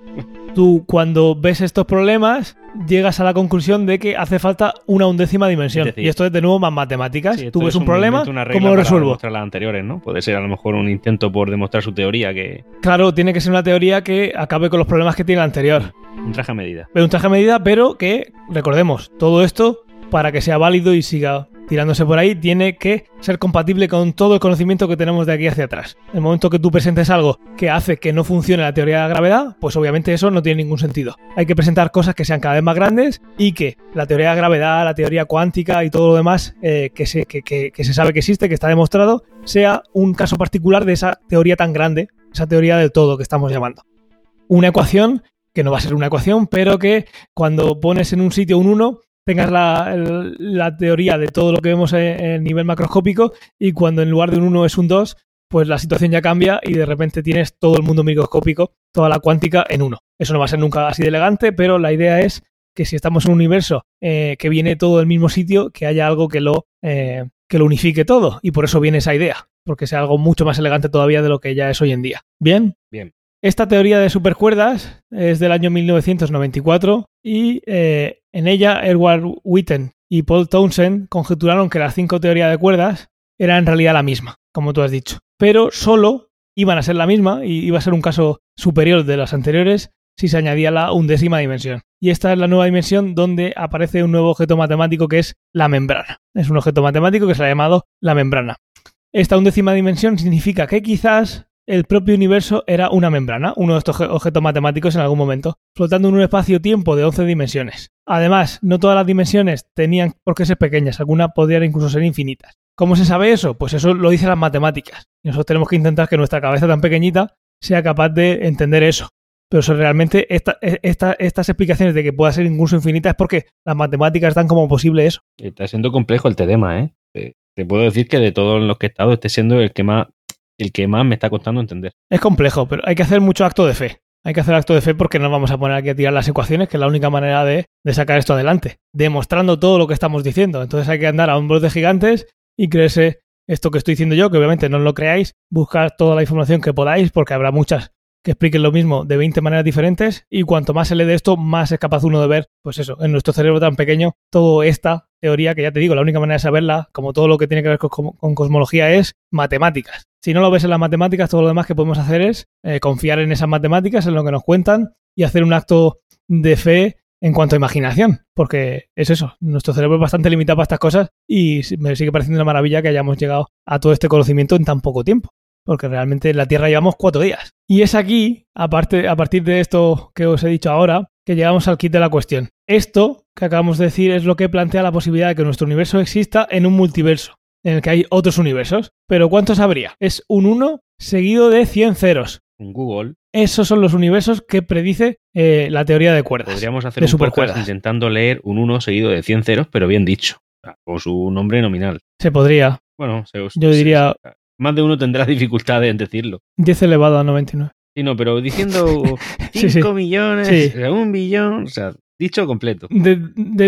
Tú cuando ves estos problemas llegas a la conclusión de que hace falta una undécima dimensión. y esto es de nuevo más matemáticas. Tú ves un, problema, ¿cómo lo resuelvo? Para las anteriores, ¿no? Puede ser a lo mejor un intento por demostrar su teoría que... Claro, tiene que ser una teoría que acabe con los problemas que tiene la anterior. Un traje a medida. Un traje a medida, pero que, recordemos, todo esto para que sea válido y siga tirándose por ahí, tiene que ser compatible con todo el conocimiento que tenemos de aquí hacia atrás. El momento que tú presentes algo que hace que no funcione la teoría de la gravedad, pues obviamente eso no tiene ningún sentido. Hay que presentar cosas que sean cada vez más grandes y que la teoría de la gravedad, la teoría cuántica y todo lo demás eh, que, se, que se sabe que existe, que está demostrado, sea un caso particular de esa teoría tan grande, esa teoría del todo que estamos llamando. Una ecuación que no va a ser una ecuación, pero que cuando pones en un sitio un 1, tengas la, teoría de todo lo que vemos en, nivel macroscópico y cuando en lugar de un 1 es un 2, pues la situación ya cambia y de repente tienes todo el mundo microscópico, toda la cuántica en uno. Eso no va a ser nunca así de elegante, pero la idea es que si estamos en un universo eh, que viene todo del mismo sitio, que haya algo que lo, eh, que lo unifique todo. Y por eso viene esa idea, porque sea algo mucho más elegante todavía de lo que ya es hoy en día. ¿Bien? Bien. Esta teoría de supercuerdas es del año 1994 y eh, en ella Edward Witten y Paul Townsend conjeturaron que las cinco teorías de cuerdas eran en realidad la misma, como tú has dicho. Pero solo iban a ser la misma y iba a ser un caso superior de las anteriores si se añadía la undécima dimensión. Y esta es la nueva dimensión donde aparece un nuevo objeto matemático que es la membrana. Es un objeto matemático que se ha llamado la membrana. Esta undécima dimensión significa que quizás el propio universo era una membrana, uno de estos objetos matemáticos en algún momento, flotando en un espacio-tiempo de 11 dimensiones. Además, no todas las dimensiones tenían por qué ser pequeñas, algunas podrían incluso ser infinitas. ¿Cómo se sabe eso? Pues eso lo dicen las matemáticas. Y nosotros tenemos que intentar que nuestra cabeza tan pequeñita sea capaz de entender eso. Pero realmente e, estas explicaciones de que pueda ser incluso infinita es porque las matemáticas dan como posible eso. Está siendo complejo el tema, ¿eh? Te, puedo decir que de todos los que he estado, este siendo el que más el que más me está costando entender. Es complejo, pero hay que hacer mucho acto de fe. Hay que hacer acto de fe porque no vamos a poner aquí a tirar las ecuaciones, que es la única manera de, sacar esto adelante, demostrando todo lo que estamos diciendo. Entonces hay que andar a hombros de gigantes y creerse esto que estoy diciendo yo, que obviamente no lo creáis, buscar toda la información que podáis, porque habrá muchas que expliquen lo mismo de 20 maneras diferentes y cuanto más se lee de esto, más es capaz uno de ver, pues eso, en nuestro cerebro tan pequeño, toda esta teoría que ya te digo, la única manera de saberla, como todo lo que tiene que ver con, cosmología, es matemáticas. Si no lo ves en las matemáticas, todo lo demás que podemos hacer es eh, confiar en esas matemáticas, en lo que nos cuentan y hacer un acto de fe en cuanto a imaginación, porque es eso, nuestro cerebro es bastante limitado para estas cosas y me sigue pareciendo una maravilla que hayamos llegado a todo este conocimiento en tan poco tiempo porque realmente en la Tierra llevamos cuatro días. Y es aquí, aparte, a partir de esto que os he dicho ahora, que llegamos al kit de la cuestión. Esto que acabamos de decir es lo que plantea la posibilidad de que nuestro universo exista en un multiverso, en el que hay otros universos. Pero ¿cuántos habría? Es un 1 seguido de 100 ceros. Google. Esos son los universos que predice eh, la teoría de cuerdas. Podríamos hacer un podcast intentando leer un 1 seguido de 100 ceros, pero bien dicho, con su nombre nominal. Se podría. Bueno, yo diría más de uno tendrá [laughs] dificultades en decirlo. 10 elevado a 99. Sí, no, pero diciendo [laughs] 5 millones, un billón, o sea, dicho completo. De,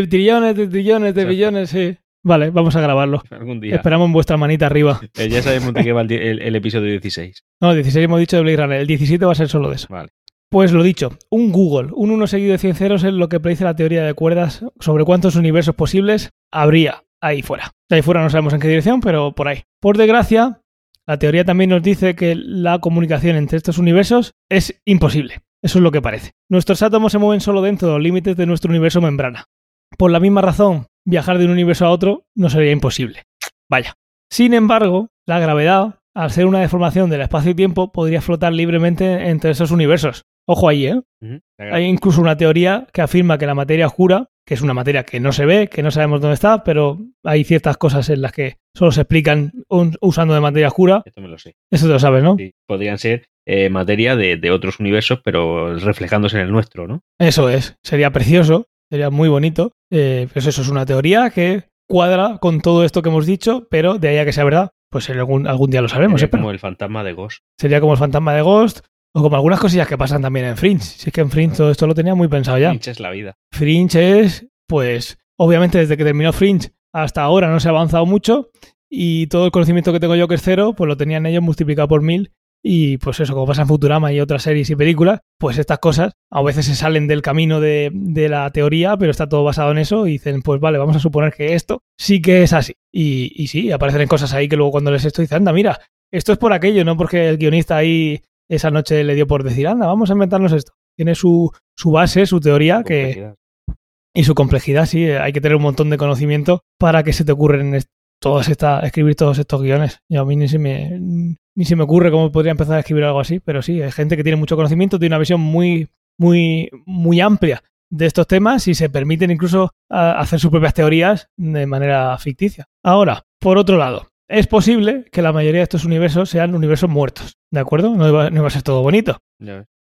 trillones, de trillones, de billones, sí. Vale, vamos a grabarlo. Algún día. Esperamos en vuestra manita arriba. [laughs] Eh, ya sabemos de qué va el, episodio 16. No, 16 hemos dicho de Blade Runner. El 17 va a ser solo de eso. Vale. Pues lo dicho, un Google, un 1 seguido de 100 ceros es lo que predice la teoría de cuerdas sobre cuántos universos posibles habría ahí fuera. ahí fuera no sabemos en qué dirección, pero por ahí. Por desgracia, la teoría también nos dice que la comunicación entre estos universos es imposible. Eso es lo que parece. Nuestros átomos se mueven solo dentro de los límites de nuestro universo membrana. Por la misma razón, viajar de un universo a otro no sería imposible. Vaya. Sin embargo, la gravedad, al ser una deformación del espacio y tiempo, podría flotar libremente entre esos universos. Ojo ahí, ¿eh? Hay incluso una teoría que afirma que la materia oscura, que es una materia que no se ve, que no sabemos dónde está, pero hay ciertas cosas en las que solo se explican usando de materia oscura. Esto me lo sé. Eso te lo sabes, ¿no? Sí, podrían ser eh, materia de, otros universos, pero reflejándose en el nuestro, ¿no? Eso es. Sería precioso, sería muy bonito. Eh, pues eso es una teoría que cuadra con todo esto que hemos dicho, pero de ahí a que sea verdad, pues algún, algún día lo sabemos. Sería como el fantasma de Ghost. Sería como el fantasma de Ghost. O como algunas cosillas que pasan también en Fringe. Si es que en Fringe todo esto lo tenía muy pensado ya. Fringe es la vida. Fringe es, pues, obviamente desde que terminó Fringe hasta ahora no se ha avanzado mucho y todo el conocimiento que tengo yo que es cero, pues lo tenían ellos multiplicado por mil y pues eso, como pasa en Futurama y otras series y películas, pues estas cosas a veces se salen del camino de, la teoría, pero está todo basado en eso y dicen, pues vale, vamos a suponer que esto sí que es así. Y, y sí, aparecen cosas ahí que luego cuando les estoy dicen, anda, mira, esto es por aquello, no porque el guionista ahí esa noche le dio por decir, anda, vamos a inventarnos esto. Tiene su, su base, su teoría, que... Y su complejidad, sí, hay que tener un montón de conocimiento para que se te ocurren todas estas, escribir todos estos guiones. Y a mí ni se, me, ni se me ocurre cómo podría empezar a escribir algo así, pero sí, hay gente que tiene mucho conocimiento, tiene una visión muy, muy, muy amplia de estos temas y se permiten incluso hacer sus propias teorías de manera ficticia. Ahora, por otro lado, es posible que la mayoría de estos universos sean universos muertos, ¿de acuerdo? No iba, a ser todo bonito.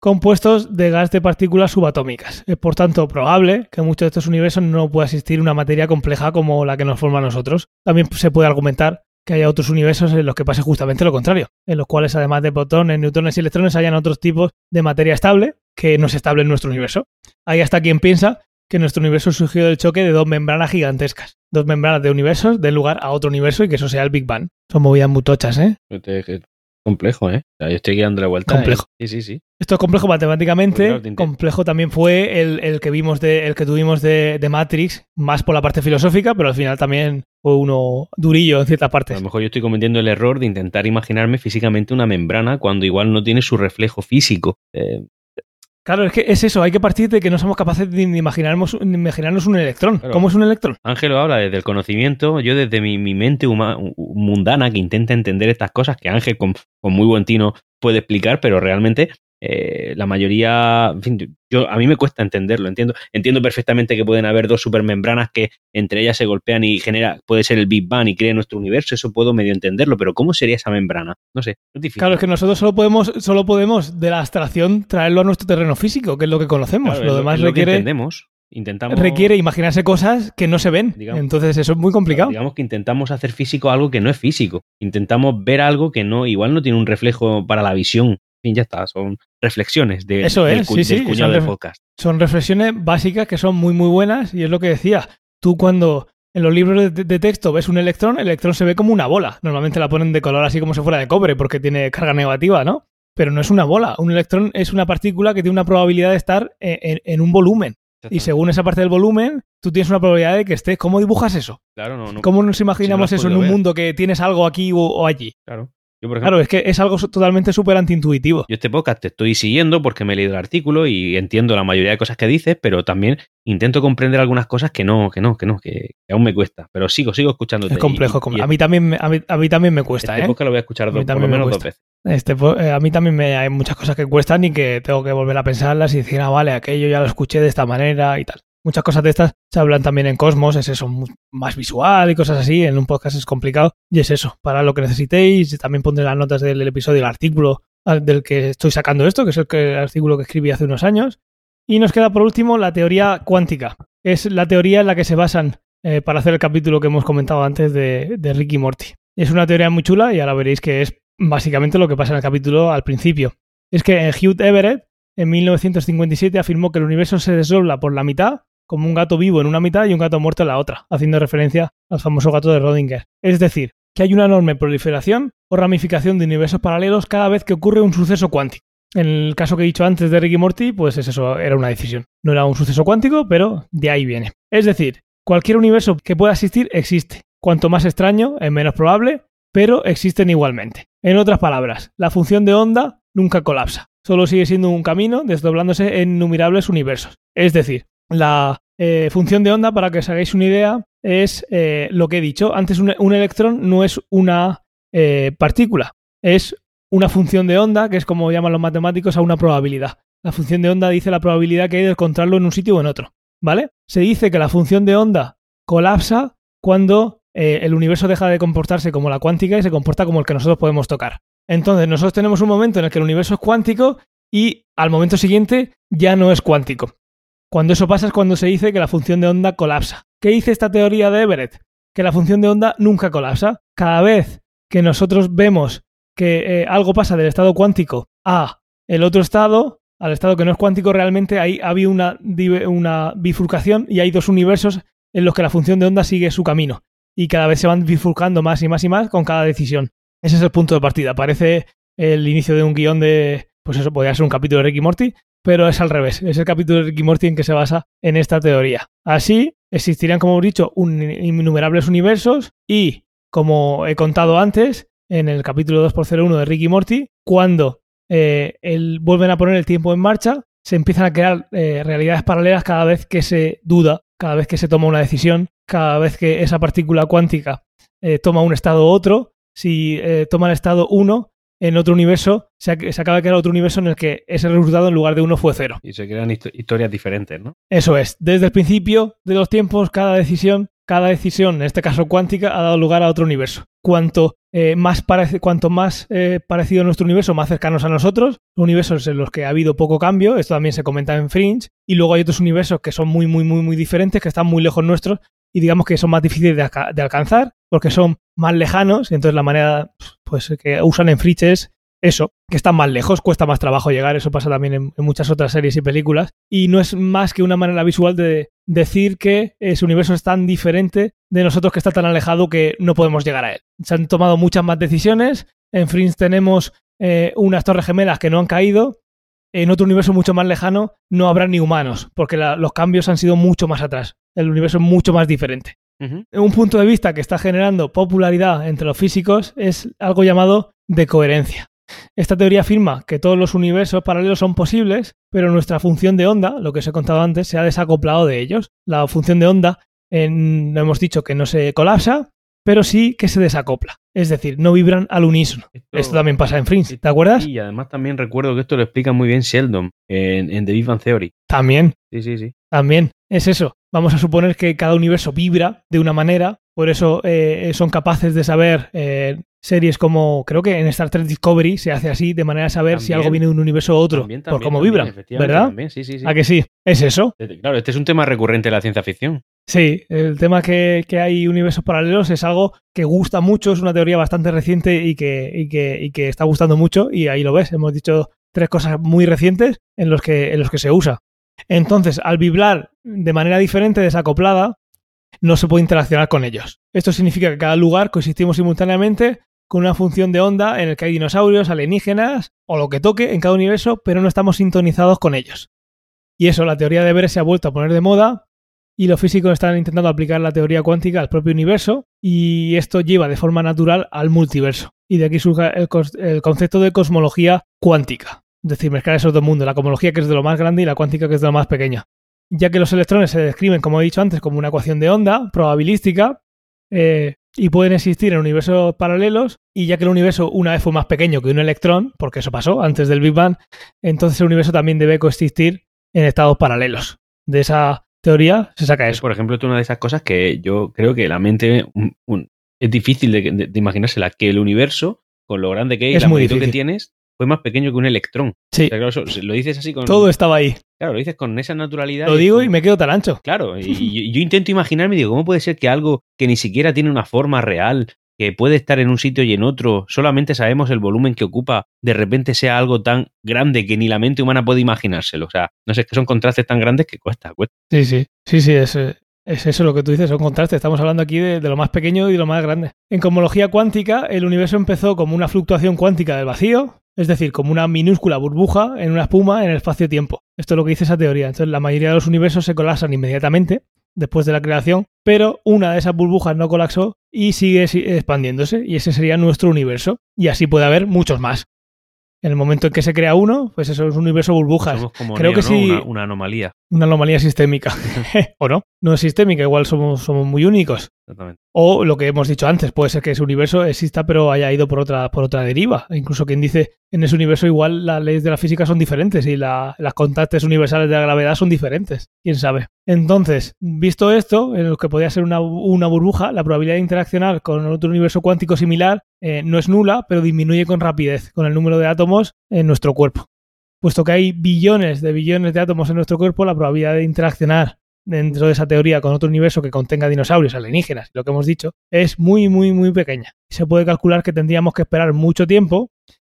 Compuestos de gas de partículas subatómicas. Es por tanto probable que en muchos de estos universos no pueda existir una materia compleja como la que nos forma a nosotros. También se puede argumentar que haya otros universos en los que pase justamente lo contrario, en los cuales además de protones, neutrones y electrones hayan otros tipos de materia estable que no es estable en nuestro universo. Hay hasta quien piensa que nuestro universo surgió del choque de dos membranas gigantescas, dos membranas de universos de lugar a otro universo y que eso sea el Big Bang. Son movidas muy tochas, ¿eh? Complejo, ¿eh? yo estoy guiando la vuelta. Complejo. Sí, sí, sí. Esto es complejo matemáticamente. complejo también fue el, que vimos de, el que tuvimos de, Matrix, más por la parte filosófica, pero al final también fue uno durillo en ciertas partes. A lo mejor yo estoy cometiendo el error de intentar imaginarme físicamente una membrana cuando igual no tiene su reflejo físico. Eh, Claro, es que es eso, hay que partir de que no somos capaces de imaginarnos, imaginarnos un electrón. ¿Cómo es un electrón? Ángelo habla desde el conocimiento, yo desde mi, mente mundana que intenta entender estas cosas, que Ángel con, con muy buen tino puede explicar, pero realmente eh, la mayoría, en fin, yo, a mí me cuesta entenderlo, entiendo, entiendo perfectamente que pueden haber dos supermembranas que entre ellas se golpean y genera, puede ser el Big Bang y crea nuestro universo, eso puedo medio entenderlo, pero ¿cómo sería esa membrana? No sé, es difícil. Claro, es que nosotros solo podemos, solo podemos de la abstracción traerlo a nuestro terreno físico, que es lo que conocemos. lo demás requiere. entendemos. Intentamos... Requiere imaginarse cosas que no se ven. Entonces eso es muy complicado. digamos que intentamos hacer físico algo que no es físico. Intentamos ver algo que no, igual no tiene un reflejo para la visión fin, ya está, son reflexiones de, Eso es, del, sí, cuñado de podcast. Son reflexiones básicas que son muy, muy buenas y es lo que decía. Tú cuando en los libros de, texto ves un electrón, el electrón se ve como una bola. Normalmente la ponen de color así como si fuera de cobre porque tiene carga negativa, ¿no? Pero no es una bola. Un electrón es una partícula que tiene una probabilidad de estar en, un volumen. Y según esa parte del volumen, tú tienes una probabilidad de que esté. ¿Cómo dibujas eso? Claro, no, no. ¿Cómo nos imaginamos eso en un mundo que tienes algo aquí o allí? Claro claro, es que es algo totalmente súper antiintuitivo. Yo este podcast te estoy siguiendo porque me he leído el artículo y entiendo la mayoría de cosas que dices, pero también intento comprender algunas cosas que no, que no, que no, que, aún me cuesta. Pero sigo, sigo escuchándote. Es complejo. a, mí también, a, mí, también me cuesta. Este ¿eh? podcast lo voy a escuchar dos, por lo menos dos veces. Este, eh, a mí también me, hay muchas cosas que cuestan y que tengo que volver a pensarlas y decir, ah, vale, aquello ya lo escuché de esta manera y tal. Muchas cosas de estas se hablan también en Cosmos, es eso, más visual y cosas así. En un podcast es complicado y es eso, para lo que necesitéis. También pondré las notas del episodio, el artículo del que estoy sacando esto, que es el, artículo que escribí hace unos años. Y nos queda por último la teoría cuántica. Es la teoría en la que se basan eh, para hacer el capítulo que hemos comentado antes de, de Ricky Morty. Es una teoría muy chula y ahora veréis que es básicamente lo que pasa en el capítulo al principio. Es que Hugh Everett en 1957 afirmó que el universo se desdobla por la mitad como un gato vivo en una mitad y un gato muerto en la otra, haciendo referencia al famoso gato de Rodinger. Es decir, que hay una enorme proliferación o ramificación de universos paralelos cada vez que ocurre un suceso cuántico. En el caso que he dicho antes de Ricky Morty, pues es eso, era una decisión. No era un suceso cuántico, pero de ahí viene. Es decir, cualquier universo que pueda existir existe. Cuanto más extraño, es menos probable, pero existen igualmente. En otras palabras, la función de onda nunca colapsa. Solo sigue siendo un camino desdoblándose en innumerables universos. Es decir, la eh, función de onda, para que os hagáis una idea, es eh, lo que he dicho. Antes un, electrón no es una eh, partícula, es una función de onda, que es como llaman los matemáticos, a una probabilidad. La función de onda dice la probabilidad que hay de encontrarlo en un sitio o en otro. ¿Vale? Se dice que la función de onda colapsa cuando el universo deja de comportarse como la cuántica y se comporta como el que nosotros podemos tocar. Entonces, nosotros tenemos un momento en el que el universo es cuántico y al momento siguiente ya no es cuántico. Cuando eso pasa es cuando se dice que la función de onda colapsa. ¿Qué dice esta teoría de Everett? Que la función de onda nunca colapsa. Cada vez que nosotros vemos que eh, algo pasa del estado cuántico a el otro estado, al estado que no es cuántico, realmente ahí había una bifurcación y hay dos universos en los que la función de onda sigue su camino. Y cada vez se van bifurcando más y más y más con cada decisión. Ese es el punto de partida. Parece el inicio de un guion de, pues eso podría ser un capítulo de Ricky Morty, pero es al revés. Es el capítulo de Ricky Morty en que se basa en esta teoría. Así, existirían, como hemos dicho, innumerables universos y, como he contado antes, en el capítulo 2x01 de Ricky Morty, cuando eh, vuelven a poner el tiempo en marcha, se empiezan a crear eh, realidades paralelas cada vez que se duda, cada vez que se toma una decisión, cada vez que esa partícula cuántica eh, toma un estado u otro. Si toma el estado 1, en otro universo, se, acaba de crear otro universo en el que ese resultado en lugar de uno fue cero. Y se crean historias diferentes, ¿no? Eso es. Desde el principio de los tiempos, cada decisión, cada decisión, en este caso cuántica, ha dado lugar a otro universo. Cuanto eh, más, cuanto más eh, parecido a nuestro universo, más cercanos a nosotros, universos en los que ha habido poco cambio, esto también se comenta en Fringe, y luego hay otros universos que son muy, muy, muy, muy diferentes, que están muy lejos nuestros, y digamos que son más difíciles de, alcanzar porque son más lejanos, y entonces la manera pues, que usan en Fritz es eso, que están más lejos, cuesta más trabajo llegar, eso pasa también en, en, muchas otras series y películas, y no es más que una manera visual de decir que ese universo es tan diferente de nosotros que está tan alejado que no podemos llegar a él. Se han tomado muchas más decisiones, en Fringe tenemos eh, unas torres gemelas que no han caído, en otro universo mucho más lejano no habrá ni humanos, porque la, los cambios han sido mucho más atrás, el universo es mucho más diferente. Uh -huh. Un punto de vista que está generando popularidad entre los físicos es algo llamado de coherencia. Esta teoría afirma que todos los universos paralelos son posibles, pero nuestra función de onda, lo que os he contado antes, se ha desacoplado de ellos. La función de onda, en, no hemos dicho que no se colapsa, pero sí que se desacopla. Es decir, no vibran al unísono. Esto, esto también pasa en Fringe, ¿te acuerdas? Y además también recuerdo que esto lo explica muy bien Sheldon en, en The Big Bang Theory. También. Sí, sí, sí. También. Es eso. Vamos a suponer que cada universo vibra de una manera, por eso eh, son capaces de saber eh, series como, creo que en Star Trek Discovery se hace así, de manera de saber También. si algo viene de un universo u otro, También, por cómo efectivamente, ¿verdad? sí, sí, sí. ¿A que sí? Es eso. Claro, este es un tema recurrente de la ciencia ficción. Sí, el tema que, que, hay universos paralelos es algo que gusta mucho, es una teoría bastante reciente y que, y, que, y que está gustando mucho y ahí lo ves, hemos dicho tres cosas muy recientes en los que, en los que se usa. Entonces, al vibrar de manera diferente, desacoplada, no se puede interaccionar con ellos. Esto significa que cada lugar coexistimos simultáneamente con una función de onda en el que hay dinosaurios, alienígenas o lo que toque en cada universo, pero no estamos sintonizados con ellos. Y eso, la teoría de Everest se ha vuelto a poner de moda y los físicos están intentando aplicar la teoría cuántica al propio universo y esto lleva de forma natural al multiverso. Y de aquí surge el, el concepto de cosmología cuántica. Es decir, mezclar esos dos mundos, la cosmología que es de lo más grande y la cuántica que es de lo más pequeña. Ya que los electrones se describen, como he dicho antes, como una ecuación de onda probabilística eh, y pueden existir en universos paralelos, y ya que el universo una vez fue más pequeño que un electrón, porque eso pasó antes del Big Bang, entonces el universo también debe coexistir en estados paralelos. De esa teoría se saca eso. Por ejemplo, es una de esas cosas que yo creo que la mente un, un, es difícil de, de, de, imaginársela, que el universo, con lo grande que es, es la muy magnitud difícil. que tienes, fue más pequeño que un electrón. Sí. O sea, claro, eso, lo dices así con. Todo estaba ahí. Claro, lo dices con esa naturalidad. Lo digo y me quedo tan ancho. Claro, [laughs] y, yo intento imaginarme, digo, ¿cómo puede ser que algo que ni siquiera tiene una forma real, que puede estar en un sitio y en otro, solamente sabemos el volumen que ocupa, de repente sea algo tan grande que ni la mente humana puede imaginárselo? O sea, no sé, es que son contrastes tan grandes que cuesta, cuesta. Sí, sí, sí, sí, es, es eso lo que tú dices, son contrastes. Estamos hablando aquí de, de, lo más pequeño y de lo más grande. En cosmología cuántica, el universo empezó como una fluctuación cuántica del vacío, es decir, como una minúscula burbuja en una espuma en el espacio-tiempo. Esto es lo que dice esa teoría. Entonces, la mayoría de los universos se colapsan inmediatamente después de la creación, pero una de esas burbujas no colapsó y sigue expandiéndose, y ese sería nuestro universo. Y así puede haber muchos más. En el momento en que se crea uno, pues eso es un universo burbujas. Somos como Creo Neo, que ¿no? sí. Una, una, anomalía. Una anomalía sistémica. [laughs] [laughs] ¿O no? No es sistémica, igual somos, somos muy únicos. Exactamente. O lo que hemos dicho antes, puede ser que ese universo exista pero haya ido por otra, por otra deriva. Incluso quien dice en ese universo igual las leyes de la física son diferentes y la, las constantes universales de la gravedad son diferentes. ¿Quién sabe? Entonces, visto esto, en lo que podría ser una, una burbuja, la probabilidad de interaccionar con otro universo cuántico similar eh, no es nula, pero disminuye con rapidez con el número de átomos en nuestro cuerpo. Puesto que hay billones de billones de átomos en nuestro cuerpo, la probabilidad de interaccionar dentro de esa teoría con otro universo que contenga dinosaurios, alienígenas, lo que hemos dicho, es muy, muy, muy pequeña. Se puede calcular que tendríamos que esperar mucho tiempo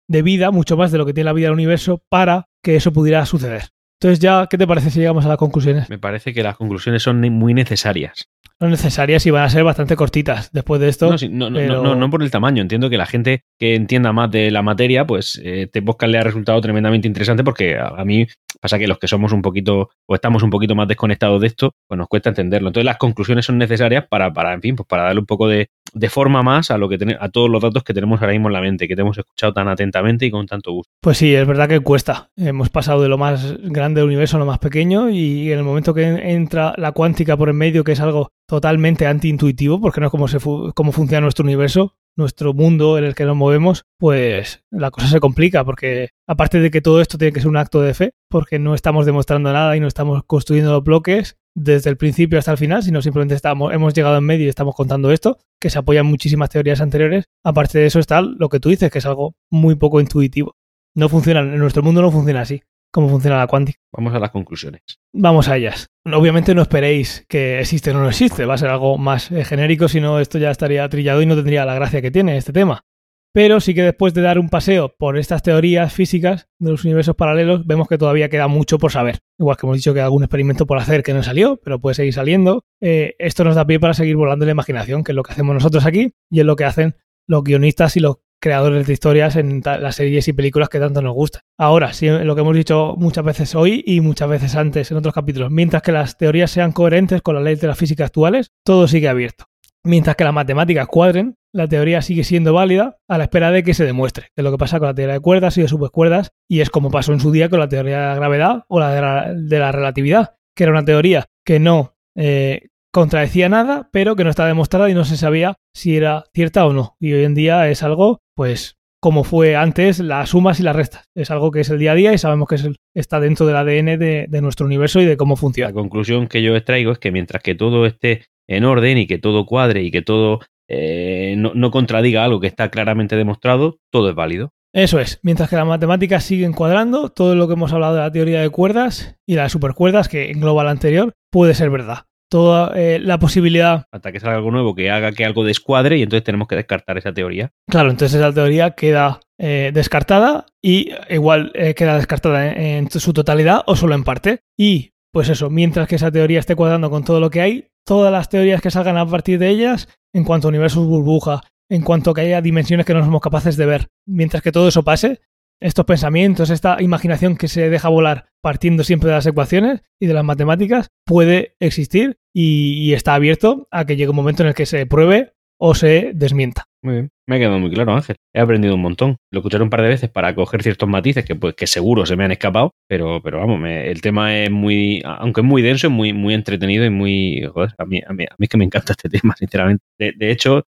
de vida, mucho más de lo que tiene la vida del universo, para que eso pudiera suceder. Entonces ya, ¿qué te parece si llegamos a las conclusiones? Me parece que las conclusiones son muy necesarias. Son necesarias y van a ser bastante cortitas después de esto. No, sí, no, pero... no, no, no, por el tamaño. Entiendo que la gente que entienda más de la materia, pues eh, este podcast le ha resultado tremendamente interesante porque a, a, mí pasa que los que somos un poquito o estamos un poquito más desconectados de esto, pues nos cuesta entenderlo. Entonces las conclusiones son necesarias para, para en fin, pues para darle un poco de, de forma más a lo que a todos los datos que tenemos ahora mismo en la mente, que te hemos escuchado tan atentamente y con tanto gusto. Pues sí, es verdad que cuesta. Hemos pasado de lo más grande del universo a lo más pequeño y en el momento que entra la cuántica por en medio, que es algo totalmente antiintuitivo, porque no es como, se funciona nuestro universo, nuestro mundo en el que nos movemos, pues la cosa se complica, porque aparte de que todo esto tiene que ser un acto de fe, porque no estamos demostrando nada y no estamos construyendo bloques desde el principio hasta el final, sino simplemente estamos, hemos llegado en medio y estamos contando esto, que se apoyan muchísimas teorías anteriores. Aparte de eso está lo que tú dices, que es algo muy poco intuitivo. No funciona, en nuestro mundo no funciona así, como funciona la cuántica. Vamos a las conclusiones. Vamos a ellas. obviamente no esperéis que existe o no existe, va a ser algo más eh, genérico, si no esto ya estaría trillado y no tendría la gracia que tiene este tema. Pero sí que después de dar un paseo por estas teorías físicas de los universos paralelos, vemos que todavía queda mucho por saber. Igual que hemos dicho que hay algún experimento por hacer que no salió, pero puede seguir saliendo. Eh, esto nos da pie para seguir volando la imaginación, que es lo que hacemos nosotros aquí y es lo que hacen los guionistas y los creadores de historias en las series y películas que tanto nos gustan. Ahora, sí, lo que hemos dicho muchas veces hoy y muchas veces antes en otros capítulos, mientras que las teorías sean coherentes con las leyes de la física actuales, todo sigue abierto. Mientras que las matemáticas cuadren, la teoría sigue siendo válida a la espera de que se demuestre, que es lo que pasa con la teoría de cuerdas y de subcuerdas, y es como pasó en su día con la teoría de la gravedad o la de la, relatividad, que era una teoría que no eh, contradecía nada, pero que no estaba demostrada y no se sabía si era cierta o no. Y hoy en día es algo, pues, como fue antes las sumas y las restas. Es algo que es el día a día y sabemos que está dentro del ADN de, nuestro universo y de cómo funciona. La conclusión que yo extraigo es que mientras que todo esté en orden y que todo cuadre y que todo eh, no, no contradiga algo que está claramente demostrado, todo es válido. Eso es, mientras que las matemáticas siguen cuadrando, todo lo que hemos hablado de la teoría de cuerdas y las supercuerdas, que engloba la anterior, puede ser verdad toda eh, la posibilidad. Hasta que salga algo nuevo que haga que algo descuadre y entonces tenemos que descartar esa teoría. Claro, entonces esa teoría queda eh, descartada y igual eh, queda descartada en, su totalidad o solo en parte. Y pues eso, mientras que esa teoría esté cuadrando con todo lo que hay, todas las teorías que salgan a partir de ellas, en cuanto a universos burbuja, en cuanto que haya dimensiones que no somos capaces de ver, mientras que todo eso pase, estos pensamientos, esta imaginación que se deja volar partiendo siempre de las ecuaciones y de las matemáticas, puede existir y, está abierto a que llegue un momento en el que se pruebe o se desmienta. Muy bien. Me ha quedado muy claro, Ángel. He aprendido un montón. Lo escucharé un par de veces para coger ciertos matices que, pues, que seguro se me han escapado, pero, pero vamos, el tema es muy, aunque es muy denso, es muy, muy entretenido y muy... Joder, a mí, a mí, es que me encanta este [laughs] tema, sinceramente. de hecho,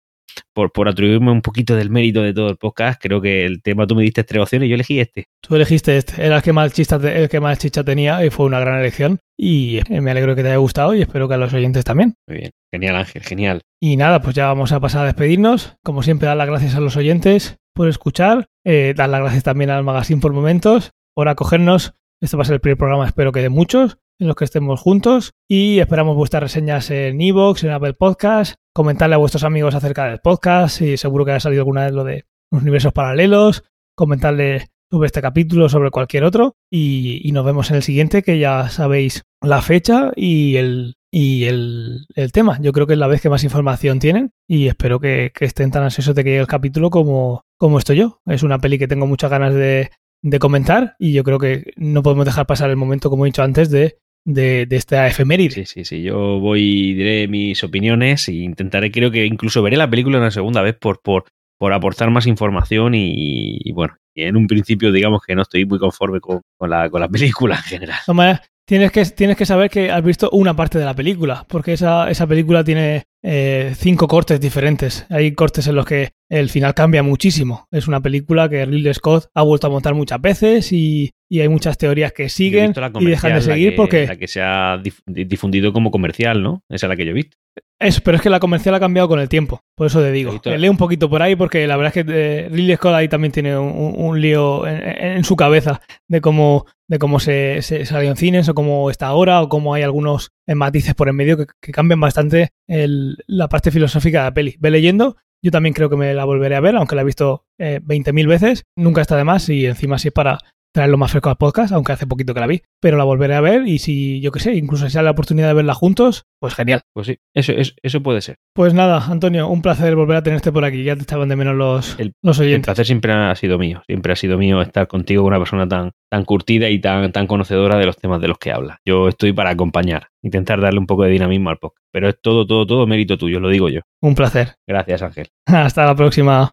por, por atribuirme un poquito del mérito de todo el podcast, creo que el tema tú me diste tres opciones y yo elegí este. Tú elegiste este, era el que más chicha, el que más chicha tenía y fue una gran elección. Y eh, me alegro que te haya gustado y espero que a los oyentes también. Muy bien, genial Ángel, genial. Y nada, pues ya vamos a pasar a despedirnos. Como siempre, dar las gracias a los oyentes por escuchar, eh, dar las gracias también al magazine por momentos, por acogernos. Este va a ser el primer programa, espero que de muchos en los que estemos juntos y esperamos vuestras reseñas en Evox, en Apple Podcast, comentarle a vuestros amigos acerca del podcast y seguro que haya salido alguna vez lo de los universos paralelos, comentarle sobre este capítulo, sobre cualquier otro y, nos vemos en el siguiente que ya sabéis la fecha y el, y el, tema. Yo creo que es la vez que más información tienen y espero que, estén tan ansiosos de que llegue el capítulo como, como estoy yo. Es una peli que tengo muchas ganas de, de comentar y yo creo que no podemos dejar pasar el momento, como he dicho antes, de de, esta efeméride. Sí, sí, sí. Yo voy y diré mis opiniones e intentaré, creo que incluso veré la película una segunda vez por, por, por aportar más información y, bueno, en un principio digamos que no estoy muy conforme con, la, con la película en general. Tienes que, tienes que saber que has visto una parte de la película, porque esa, esa película tiene eh, cinco cortes diferentes. Hay cortes en los que el final cambia muchísimo. Es una película que Ridley Scott ha vuelto a montar muchas veces y, hay muchas teorías que siguen y dejan de seguir porque... La que se ha difundido como comercial, ¿no? Esa es la que yo he visto. Eso, pero es que la comercial ha cambiado con el tiempo. Por eso te digo. Lee un poquito por ahí porque la verdad es que eh, Ridley Scott ahí también tiene un, lío en, su cabeza de cómo, de cómo se, se, salió en cines o cómo está ahora o cómo hay algunos matices por en medio que, cambian bastante la parte filosófica de la peli. Ve leyendo. Yo también creo que me la volveré a ver, aunque la he visto eh, 20.000 veces. Nunca está de más y encima si es para traerlo más fresco al podcast, aunque hace poquito que la vi, pero la volveré a ver y si, yo qué sé, incluso si sale la oportunidad de verla juntos, pues genial. Pues sí, eso, eso, eso puede ser. Pues nada, Antonio, un placer volver a tenerte por aquí, ya te estaban de menos los, el, los oyentes. El placer siempre ha sido mío, siempre ha sido mío estar contigo con una persona tan, tan curtida y tan, tan conocedora de los temas de los que habla. Yo estoy para acompañar, intentar darle un poco de dinamismo al podcast, pero es todo, todo, todo mérito tuyo, lo digo yo. Un placer. Gracias, Ángel. [laughs] Hasta la próxima.